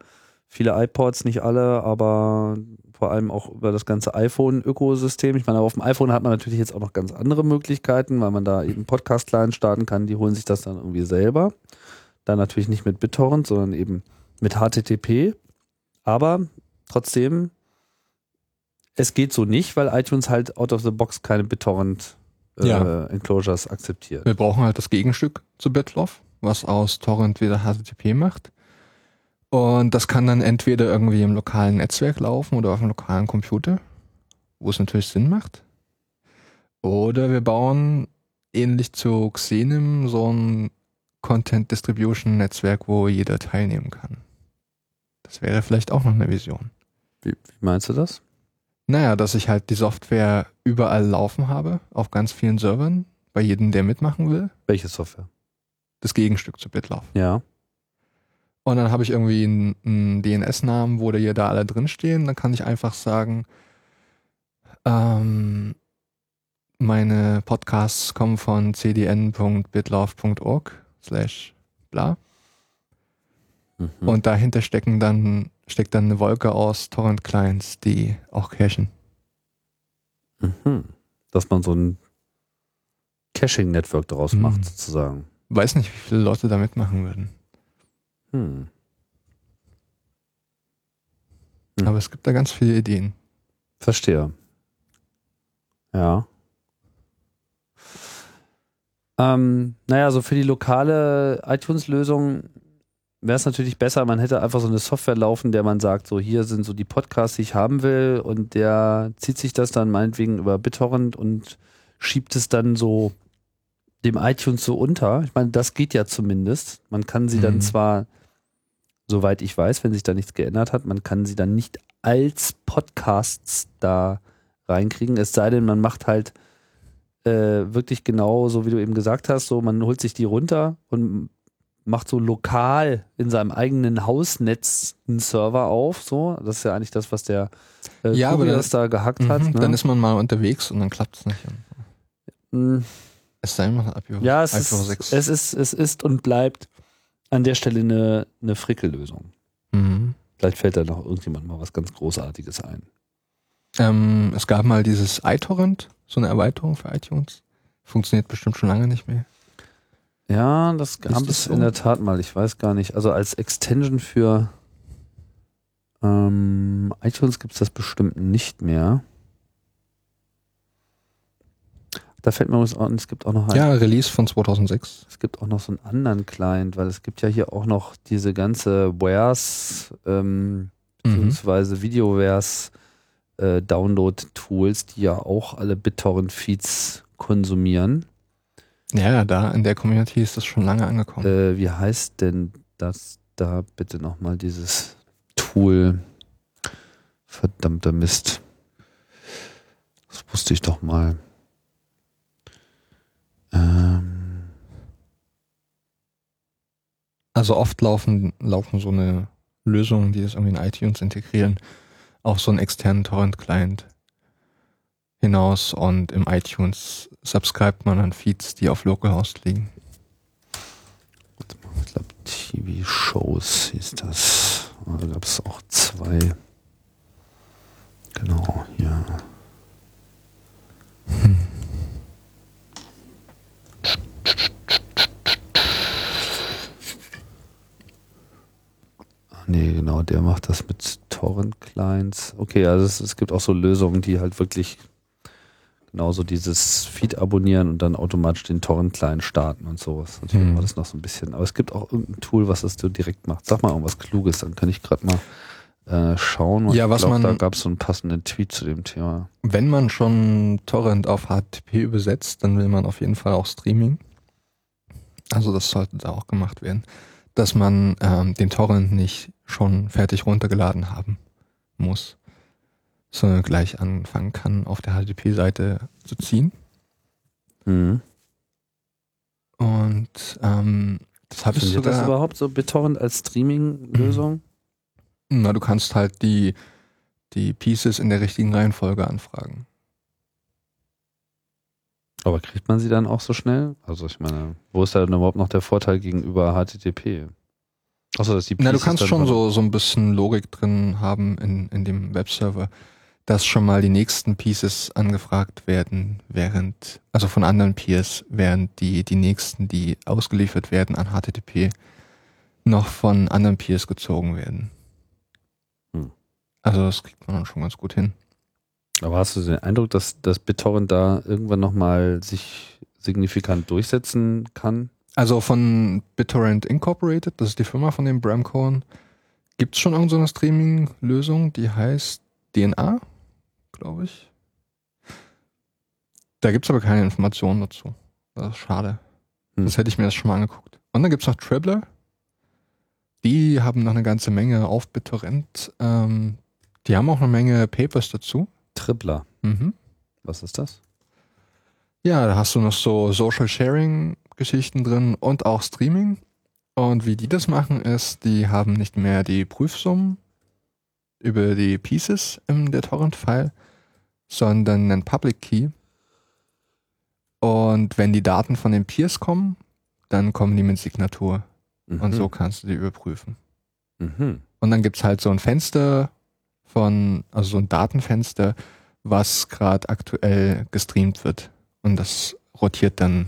viele iPods, nicht alle, aber vor allem auch über das ganze iPhone-Ökosystem. Ich meine, auf dem iPhone hat man natürlich jetzt auch noch ganz andere Möglichkeiten, weil man da eben Podcast-Clients starten kann, die holen sich das dann irgendwie selber. Dann natürlich nicht mit BitTorrent, sondern eben mit HTTP. Aber trotzdem, es geht so nicht, weil iTunes halt out of the box keine BitTorrent äh, Ja. Enclosures akzeptiert. Wir brauchen halt das Gegenstück zu BitLove, was aus Torrent wieder HTTP macht. Und das kann dann entweder irgendwie im lokalen Netzwerk laufen oder auf dem lokalen Computer, wo es natürlich Sinn macht. Oder wir bauen ähnlich zu Xenim so ein Content Distribution Netzwerk, wo jeder teilnehmen kann. Das wäre vielleicht auch noch eine Vision. Wie, wie meinst du das? Naja, dass ich halt die Software überall laufen habe, auf ganz vielen Servern, bei jedem, der mitmachen will. Welche Software? Das Gegenstück zu BitLove. Ja. Und dann habe ich irgendwie einen, einen DNS-Namen, wo da hier da alle drinstehen. Dann kann ich einfach sagen, ähm, meine Podcasts kommen von cdn.bitlove.org slash bla. Mhm. Und dahinter stecken dann, steckt dann eine Wolke aus Torrent-Clients, die auch cachen. Mhm. Dass man so ein Caching-Network daraus Mhm. macht, sozusagen. Weiß nicht, wie viele Leute da mitmachen würden. Hm. Mhm. Aber es gibt da ganz viele Ideen. Verstehe. Ja. Ähm, naja, so für die lokale iTunes-Lösung wäre es natürlich besser, man hätte einfach so eine Software laufen, der man sagt, so hier sind so die Podcasts, die ich haben will und der zieht sich das dann meinetwegen über BitTorrent und schiebt es dann so dem iTunes so unter. Ich meine, das geht ja zumindest. Man kann sie dann Mhm. zwar, soweit ich weiß, wenn sich da nichts geändert hat, man kann sie dann nicht als Podcasts da reinkriegen, es sei denn, man macht halt äh, wirklich genau so, wie du eben gesagt hast, so man holt sich die runter und macht so lokal in seinem eigenen Hausnetz einen Server auf, so. Das ist ja eigentlich das, was der äh, Ja, aber Kurios da gehackt hat. Mhm, Ne? Dann ist man mal unterwegs und dann klappt es nicht. Mm, Es sei denn, man hat IPv ja, es IPv6. ist, es ist, es ist und bleibt an der Stelle eine, eine Frickellösung. Mhm. Vielleicht fällt da noch irgendjemand mal was ganz Großartiges ein. Ähm, es gab mal dieses iTorrent, so eine Erweiterung für iTunes. Funktioniert bestimmt schon lange nicht mehr. Ja, das gab es so? in der Tat mal. Ich weiß gar nicht. Also als Extension für ähm, iTunes gibt es das bestimmt nicht mehr. Da fällt mir übrigens auch, es gibt auch noch ein, Ja, Release von 2006. es gibt auch noch so einen anderen Client, weil es gibt ja hier auch noch diese ganze Wares ähm, Mhm. beziehungsweise VideoWares äh, Download-Tools, die ja auch alle BitTorrent-Feeds konsumieren. Ja, ja, da in der Community ist das schon lange angekommen. Äh, wie heißt denn das da bitte nochmal dieses Tool? Verdammter Mist. Das wusste ich doch mal. Also oft laufen, laufen so eine Lösungen, die das irgendwie in iTunes integrieren, auf so einen externen Torrent-Client hinaus und im iTunes subscribt man dann Feeds, die auf Localhost liegen. Ich glaube, TV-Shows hieß das. Da gab es auch zwei. Genau, ja. Hm. Nee, genau, der macht das mit Torrent-Clients. Okay, also es, es, gibt auch so Lösungen, die halt wirklich genauso dieses Feed abonnieren und dann automatisch den Torrent-Client starten und sowas. Natürlich mhm. das noch so ein bisschen. Aber es gibt auch irgendein Tool, was das so direkt macht. Sag mal irgendwas Kluges, dann kann ich gerade mal äh, schauen. Und ja, was glaub, man. Da gab es so einen passenden Tweet zu dem Thema. Wenn man schon Torrent auf HTTP übersetzt, dann will man auf jeden Fall auch Streaming. Also das sollte da auch gemacht werden dass man ähm, den Torrent nicht schon fertig runtergeladen haben muss, sondern gleich anfangen kann, auf der HTTP-Seite zu ziehen. Mhm. Und ähm, das habe ich sogar. das überhaupt so BitTorrent als Streaming-Lösung? Na, du kannst halt die, die Pieces in der richtigen Reihenfolge anfragen. Aber kriegt man sie dann auch so schnell? Also ich meine, wo ist da denn überhaupt noch der Vorteil gegenüber HTTP? Außer, dass die Na, du kannst schon so, so ein bisschen Logik drin haben in, in dem Webserver, dass schon mal die nächsten Pieces angefragt werden, während, also von anderen Peers, während die, die nächsten, die ausgeliefert werden an HTTP, noch von anderen Peers gezogen werden. Hm. Also das kriegt man dann schon ganz gut hin. Aber hast du den Eindruck, dass, dass BitTorrent da irgendwann nochmal sich signifikant durchsetzen kann? Also von BitTorrent Incorporated, das ist die Firma von dem Bram Cohen, gibt es schon irgendeine Streaming-Lösung, die heißt DNA, glaube ich. Da gibt es aber keine Informationen dazu. Das ist schade. Hm. Das hätte ich mir das schon mal angeguckt. Und dann gibt es noch Traveler. Die haben noch eine ganze Menge auf BitTorrent. Ähm, die haben auch eine Menge Papers dazu. Tripler. Mhm. Was ist das? Ja, da hast du noch so Social Sharing Geschichten drin und auch Streaming. Und wie die das machen, ist, die haben nicht mehr die Prüfsummen über die Pieces in der Torrent-File, sondern einen Public Key. Und wenn die Daten von den Peers kommen, dann kommen die mit Signatur. Mhm. Und so kannst du die überprüfen. Mhm. Und dann gibt es halt so ein Fenster von, also so ein Datenfenster, was gerade aktuell gestreamt wird. Und das rotiert dann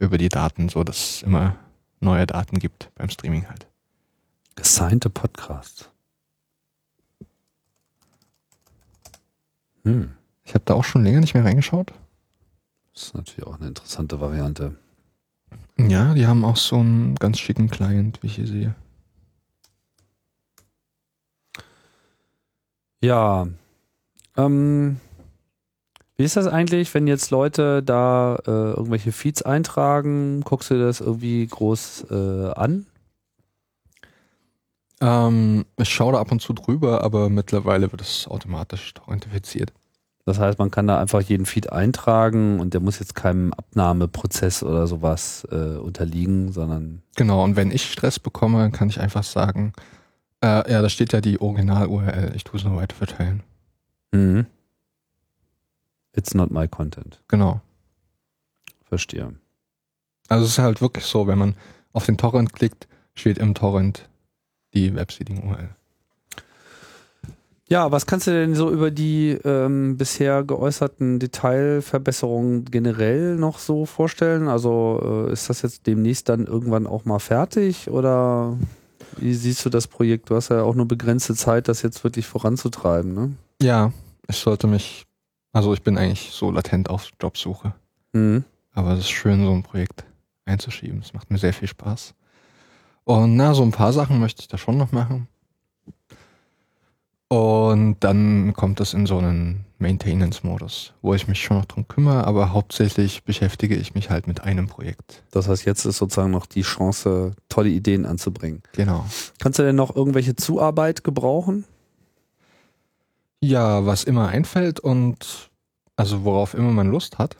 über die Daten, so dass es immer neue Daten gibt beim Streaming halt. Gesignte Podcasts. Hm. Ich habe da auch schon länger nicht mehr reingeschaut. Das ist natürlich auch eine interessante Variante. Ja, die haben auch so einen ganz schicken Client, wie ich hier sehe. Ja. Ähm, wie ist das eigentlich, wenn jetzt Leute da äh, irgendwelche Feeds eintragen? Guckst du das irgendwie groß äh, an? Ähm, ich schaue da ab und zu drüber, aber mittlerweile wird es automatisch authentifiziert. Das heißt, man kann da einfach jeden Feed eintragen und der muss jetzt keinem Abnahmeprozess oder sowas äh, unterliegen, sondern. Genau, und wenn ich Stress bekomme, kann ich einfach sagen, äh, ja, da steht ja die Original-URL, ich tue es nur weiter verteilen. Mhm. It's not my content. Genau. Verstehe. Also es ist halt wirklich so, wenn man auf den Torrent klickt, steht im Torrent die Webseeding-URL. Ja, was kannst du denn so über die ähm, bisher geäußerten Detailverbesserungen generell noch so vorstellen? Also äh, ist das jetzt demnächst dann irgendwann auch mal fertig oder wie siehst du das Projekt? Du hast ja auch nur begrenzte Zeit, das jetzt wirklich voranzutreiben, ne? Ja, ich sollte mich also ich bin eigentlich so latent auf Jobsuche. Mhm. Aber es ist schön, so ein Projekt einzuschieben. Es macht mir sehr viel Spaß. Und na, so ein paar Sachen möchte ich da schon noch machen. Und dann kommt es in so einen Maintenance-Modus, wo ich mich schon noch drum kümmere, aber hauptsächlich beschäftige ich mich halt mit einem Projekt. Das heißt, jetzt ist sozusagen noch die Chance, tolle Ideen anzubringen. Genau. Kannst du denn noch irgendwelche Zuarbeit gebrauchen? Ja, was immer einfällt und also worauf immer man Lust hat.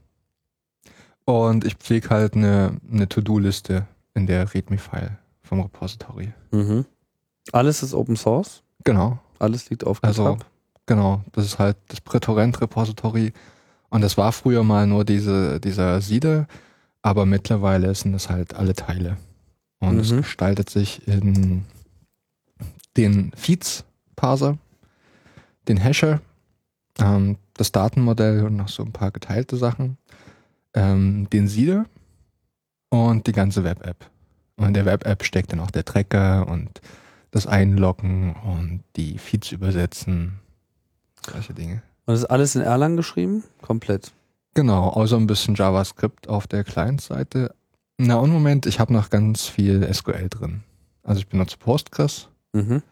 Und ich pflege halt eine, eine To-Do-Liste in der README-File vom Repository. Mhm. Alles ist Open Source. Genau. Alles liegt auf Also, GitHub. genau. Das ist halt das Prätorent Repository. Und das war früher mal nur diese, dieser Siede, aber mittlerweile sind es halt alle Teile. Und es Mhm. gestaltet sich in den Feeds-Parser, den Hasher, ähm, das Datenmodell und noch so ein paar geteilte Sachen, ähm, den Siede und die ganze Web-App. Und in der Web-App steckt dann auch der Tracker und das Einloggen und die Feeds übersetzen, solche Dinge. Und das ist alles in Erlang geschrieben? Komplett. Genau, außer ein bisschen JavaScript auf der Client-Seite. Na und Moment, ich habe noch ganz viel SQL drin. Also ich benutze Postgres Mhm.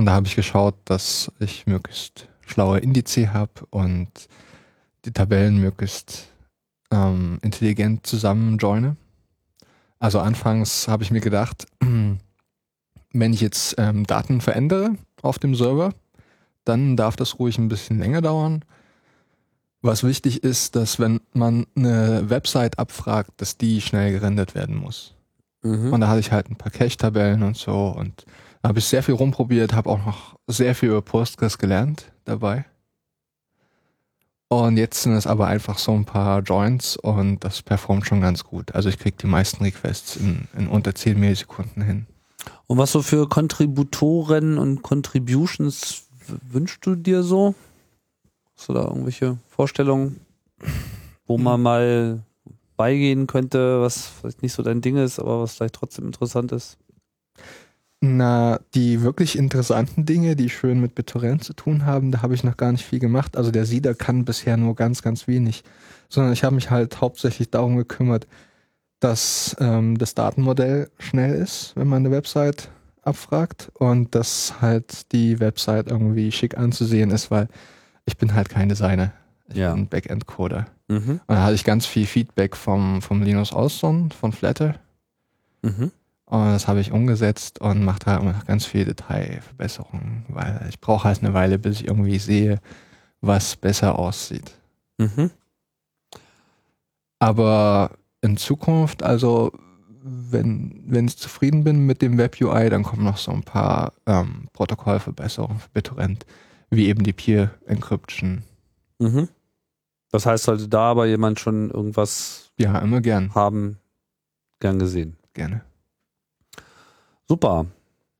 Und da habe ich geschaut, dass ich möglichst schlaue Indize habe und die Tabellen möglichst ähm, intelligent zusammen joine. Also anfangs habe ich mir gedacht, wenn ich jetzt ähm, Daten verändere auf dem Server, dann darf das ruhig ein bisschen länger dauern. Was wichtig ist, dass wenn man eine Website abfragt, dass die schnell gerendert werden muss. Mhm. Und da hatte ich halt ein paar Cache-Tabellen und so und habe ich sehr viel rumprobiert, habe auch noch sehr viel über Postgres gelernt dabei. Und jetzt sind es aber einfach so ein paar Joins und das performt schon ganz gut. Also ich kriege die meisten Requests in, in unter 10 Millisekunden hin. Und was so für Kontributoren und Contributions wünschst du dir so? Hast du da irgendwelche Vorstellungen, wo man mal beigehen könnte, was vielleicht nicht so dein Ding ist, aber was vielleicht trotzdem interessant ist? Na, die wirklich interessanten Dinge, die schön mit BitTorrent zu tun haben, da habe ich noch gar nicht viel gemacht. Also der Sieder kann bisher nur ganz, ganz wenig. Sondern ich habe mich halt hauptsächlich darum gekümmert, dass ähm, das Datenmodell schnell ist, wenn man eine Website abfragt und dass halt die Website irgendwie schick anzusehen ist, weil ich bin halt kein Designer. Ich Ja. bin Backend-Coder. Mhm. Und da hatte ich ganz viel Feedback vom, vom Linus Ausson von Flatter. Mhm. Und das habe ich umgesetzt und mache da immer noch ganz viele Detailverbesserungen, weil ich brauche halt eine Weile, bis ich irgendwie sehe, was besser aussieht. Mhm. Aber in Zukunft, also wenn, wenn ich zufrieden bin mit dem Web UI, dann kommen noch so ein paar ähm, Protokollverbesserungen für BitTorrent, wie eben die Peer Encryption. Mhm. Das heißt, sollte da aber jemand schon irgendwas Ja, immer gern, haben, gern gesehen. gerne. Super. Haben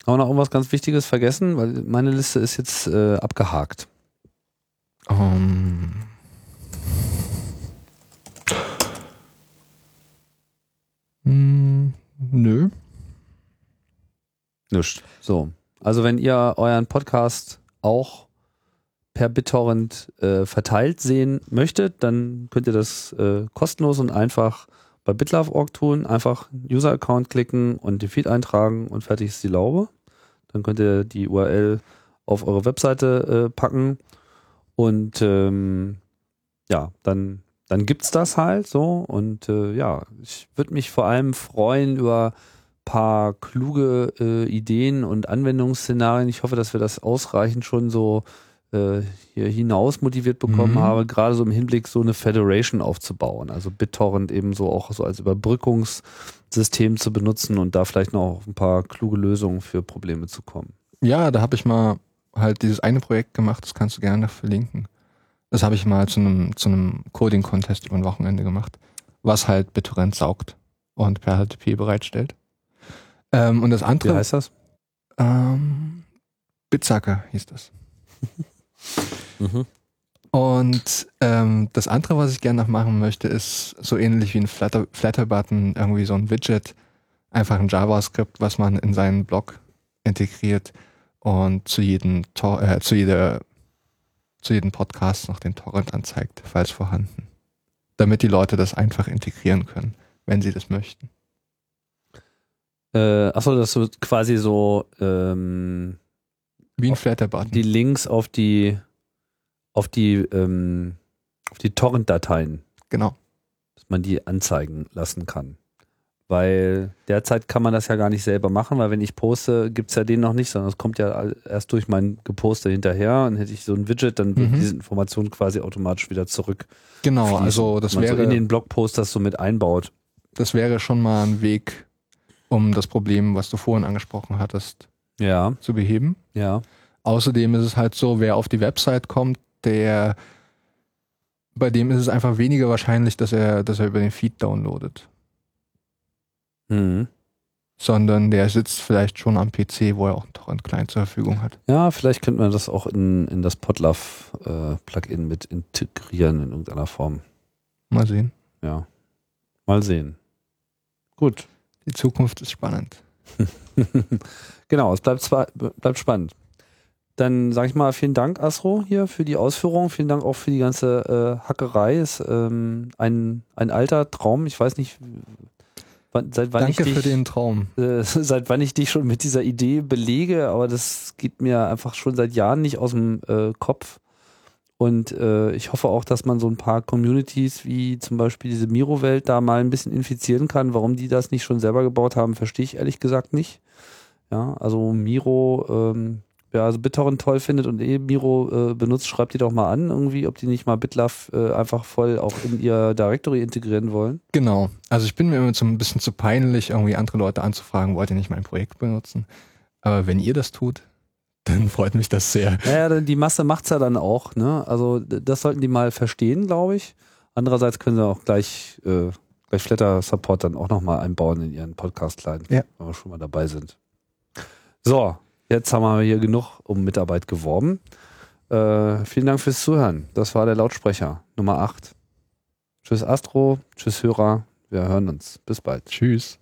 wir noch irgendwas ganz Wichtiges vergessen? Weil meine Liste ist jetzt äh, abgehakt. Ähm, hm, nö. Nischt. So. Also wenn ihr euren Podcast auch per BitTorrent äh, verteilt sehen möchtet, dann könnt ihr das äh, kostenlos und einfach bei BitLove.org tun. Einfach User-Account klicken und den Feed eintragen und fertig ist die Laube. Dann könnt ihr die URL auf eure Webseite äh, packen und ähm, ja, dann, dann gibt's das halt so und äh, ja, ich würde mich vor allem freuen über paar kluge äh, Ideen und Anwendungsszenarien. Ich hoffe, dass wir das ausreichend schon so äh, hier hinaus motiviert bekommen Mhm. haben, gerade so im Hinblick so eine Federation aufzubauen. Also BitTorrent eben so auch so als Überbrückungssystem zu benutzen und da vielleicht noch auf ein paar kluge Lösungen für Probleme zu kommen. Ja, da habe ich mal halt dieses eine Projekt gemacht, das kannst du gerne verlinken. Das habe ich mal zu einem zu einem Coding-Contest über ein Wochenende gemacht, was halt BitTorrent saugt und per HTTP bereitstellt. Ähm, und das Wie andere, heißt das? ähm, Bitsucker hieß das. Mhm. Und ähm, das andere, was ich gerne noch machen möchte, ist so ähnlich wie ein Flatter- Flatter-Button, irgendwie so ein Widget, einfach ein JavaScript, was man in seinen Blog integriert und zu jedem Tor äh, zu jeder zu jedem Podcast noch den Torrent anzeigt, falls vorhanden. Damit die Leute das einfach integrieren können, wenn sie das möchten. Äh, achso, dass du quasi so ähm, Wie ein Flatter-Button. die Links auf die auf die ähm, auf die Torrent-Dateien, Genau. dass man die anzeigen lassen kann. Weil derzeit kann man das ja gar nicht selber machen, weil wenn ich poste, gibt's ja den noch nicht, sondern es kommt ja erst durch mein Geposte hinterher. Und hätte ich so ein Widget, dann würde Mhm. diese Information quasi automatisch wieder zurück. Genau, also das man so wäre in den Blogpost das so mit einbaut. das wäre schon mal ein Weg, um das Problem, was du vorhin angesprochen hattest, Ja, zu beheben. ja. Außerdem ist es halt so, wer auf die Website kommt, der bei dem ist es einfach weniger wahrscheinlich, dass er, dass er über den Feed downloadet. Mhm. Sondern der sitzt vielleicht schon am PC, wo er auch einen Torrent-Client zur Verfügung hat. Ja, vielleicht könnte man das auch in, in das Podlove-Plugin mit integrieren in irgendeiner Form. Mal sehen. Ja. Mal sehen. Gut. Die Zukunft ist spannend. genau, es bleibt, zwar, bleibt spannend. Dann sage ich mal vielen Dank, Astro, hier für die Ausführung. Vielen Dank auch für die ganze äh, Hackerei. Ist ähm, ein, ein alter Traum. Ich weiß nicht, wann, seit wann Danke ich dich, für den Traum. äh, seit wann ich dich schon mit dieser Idee belege, aber das geht mir einfach schon seit Jahren nicht aus dem äh, Kopf. Und äh, ich hoffe auch, dass man so ein paar Communities wie zum Beispiel diese Miro-Welt da mal ein bisschen infizieren kann. Warum die das nicht schon selber gebaut haben, verstehe ich ehrlich gesagt nicht. Ja, also Miro, ähm, wer also BitTorrent toll findet und eh Miro äh, benutzt, schreibt die doch mal an, irgendwie, ob die nicht mal BitLove äh, einfach voll auch in ihr Directory integrieren wollen. Genau. Also ich bin mir immer so ein bisschen zu peinlich, irgendwie andere Leute anzufragen, wollt ihr nicht mein Projekt benutzen? Aber wenn ihr das tut, dann freut mich das sehr. Naja, dann die Masse macht's ja dann auch, ne? Also das sollten die mal verstehen, glaube ich. Andererseits können sie auch gleich, äh, gleich Flatter Support dann auch nochmal einbauen in ihren Podcast-Client, Ja. wenn wir schon mal dabei sind. So, jetzt haben wir hier genug um Mitarbeit geworben. Äh, vielen Dank fürs Zuhören. Das war der Lautsprecher Nummer 8. Tschüss Astro, tschüss Hörer. Wir hören uns. Bis bald. Tschüss.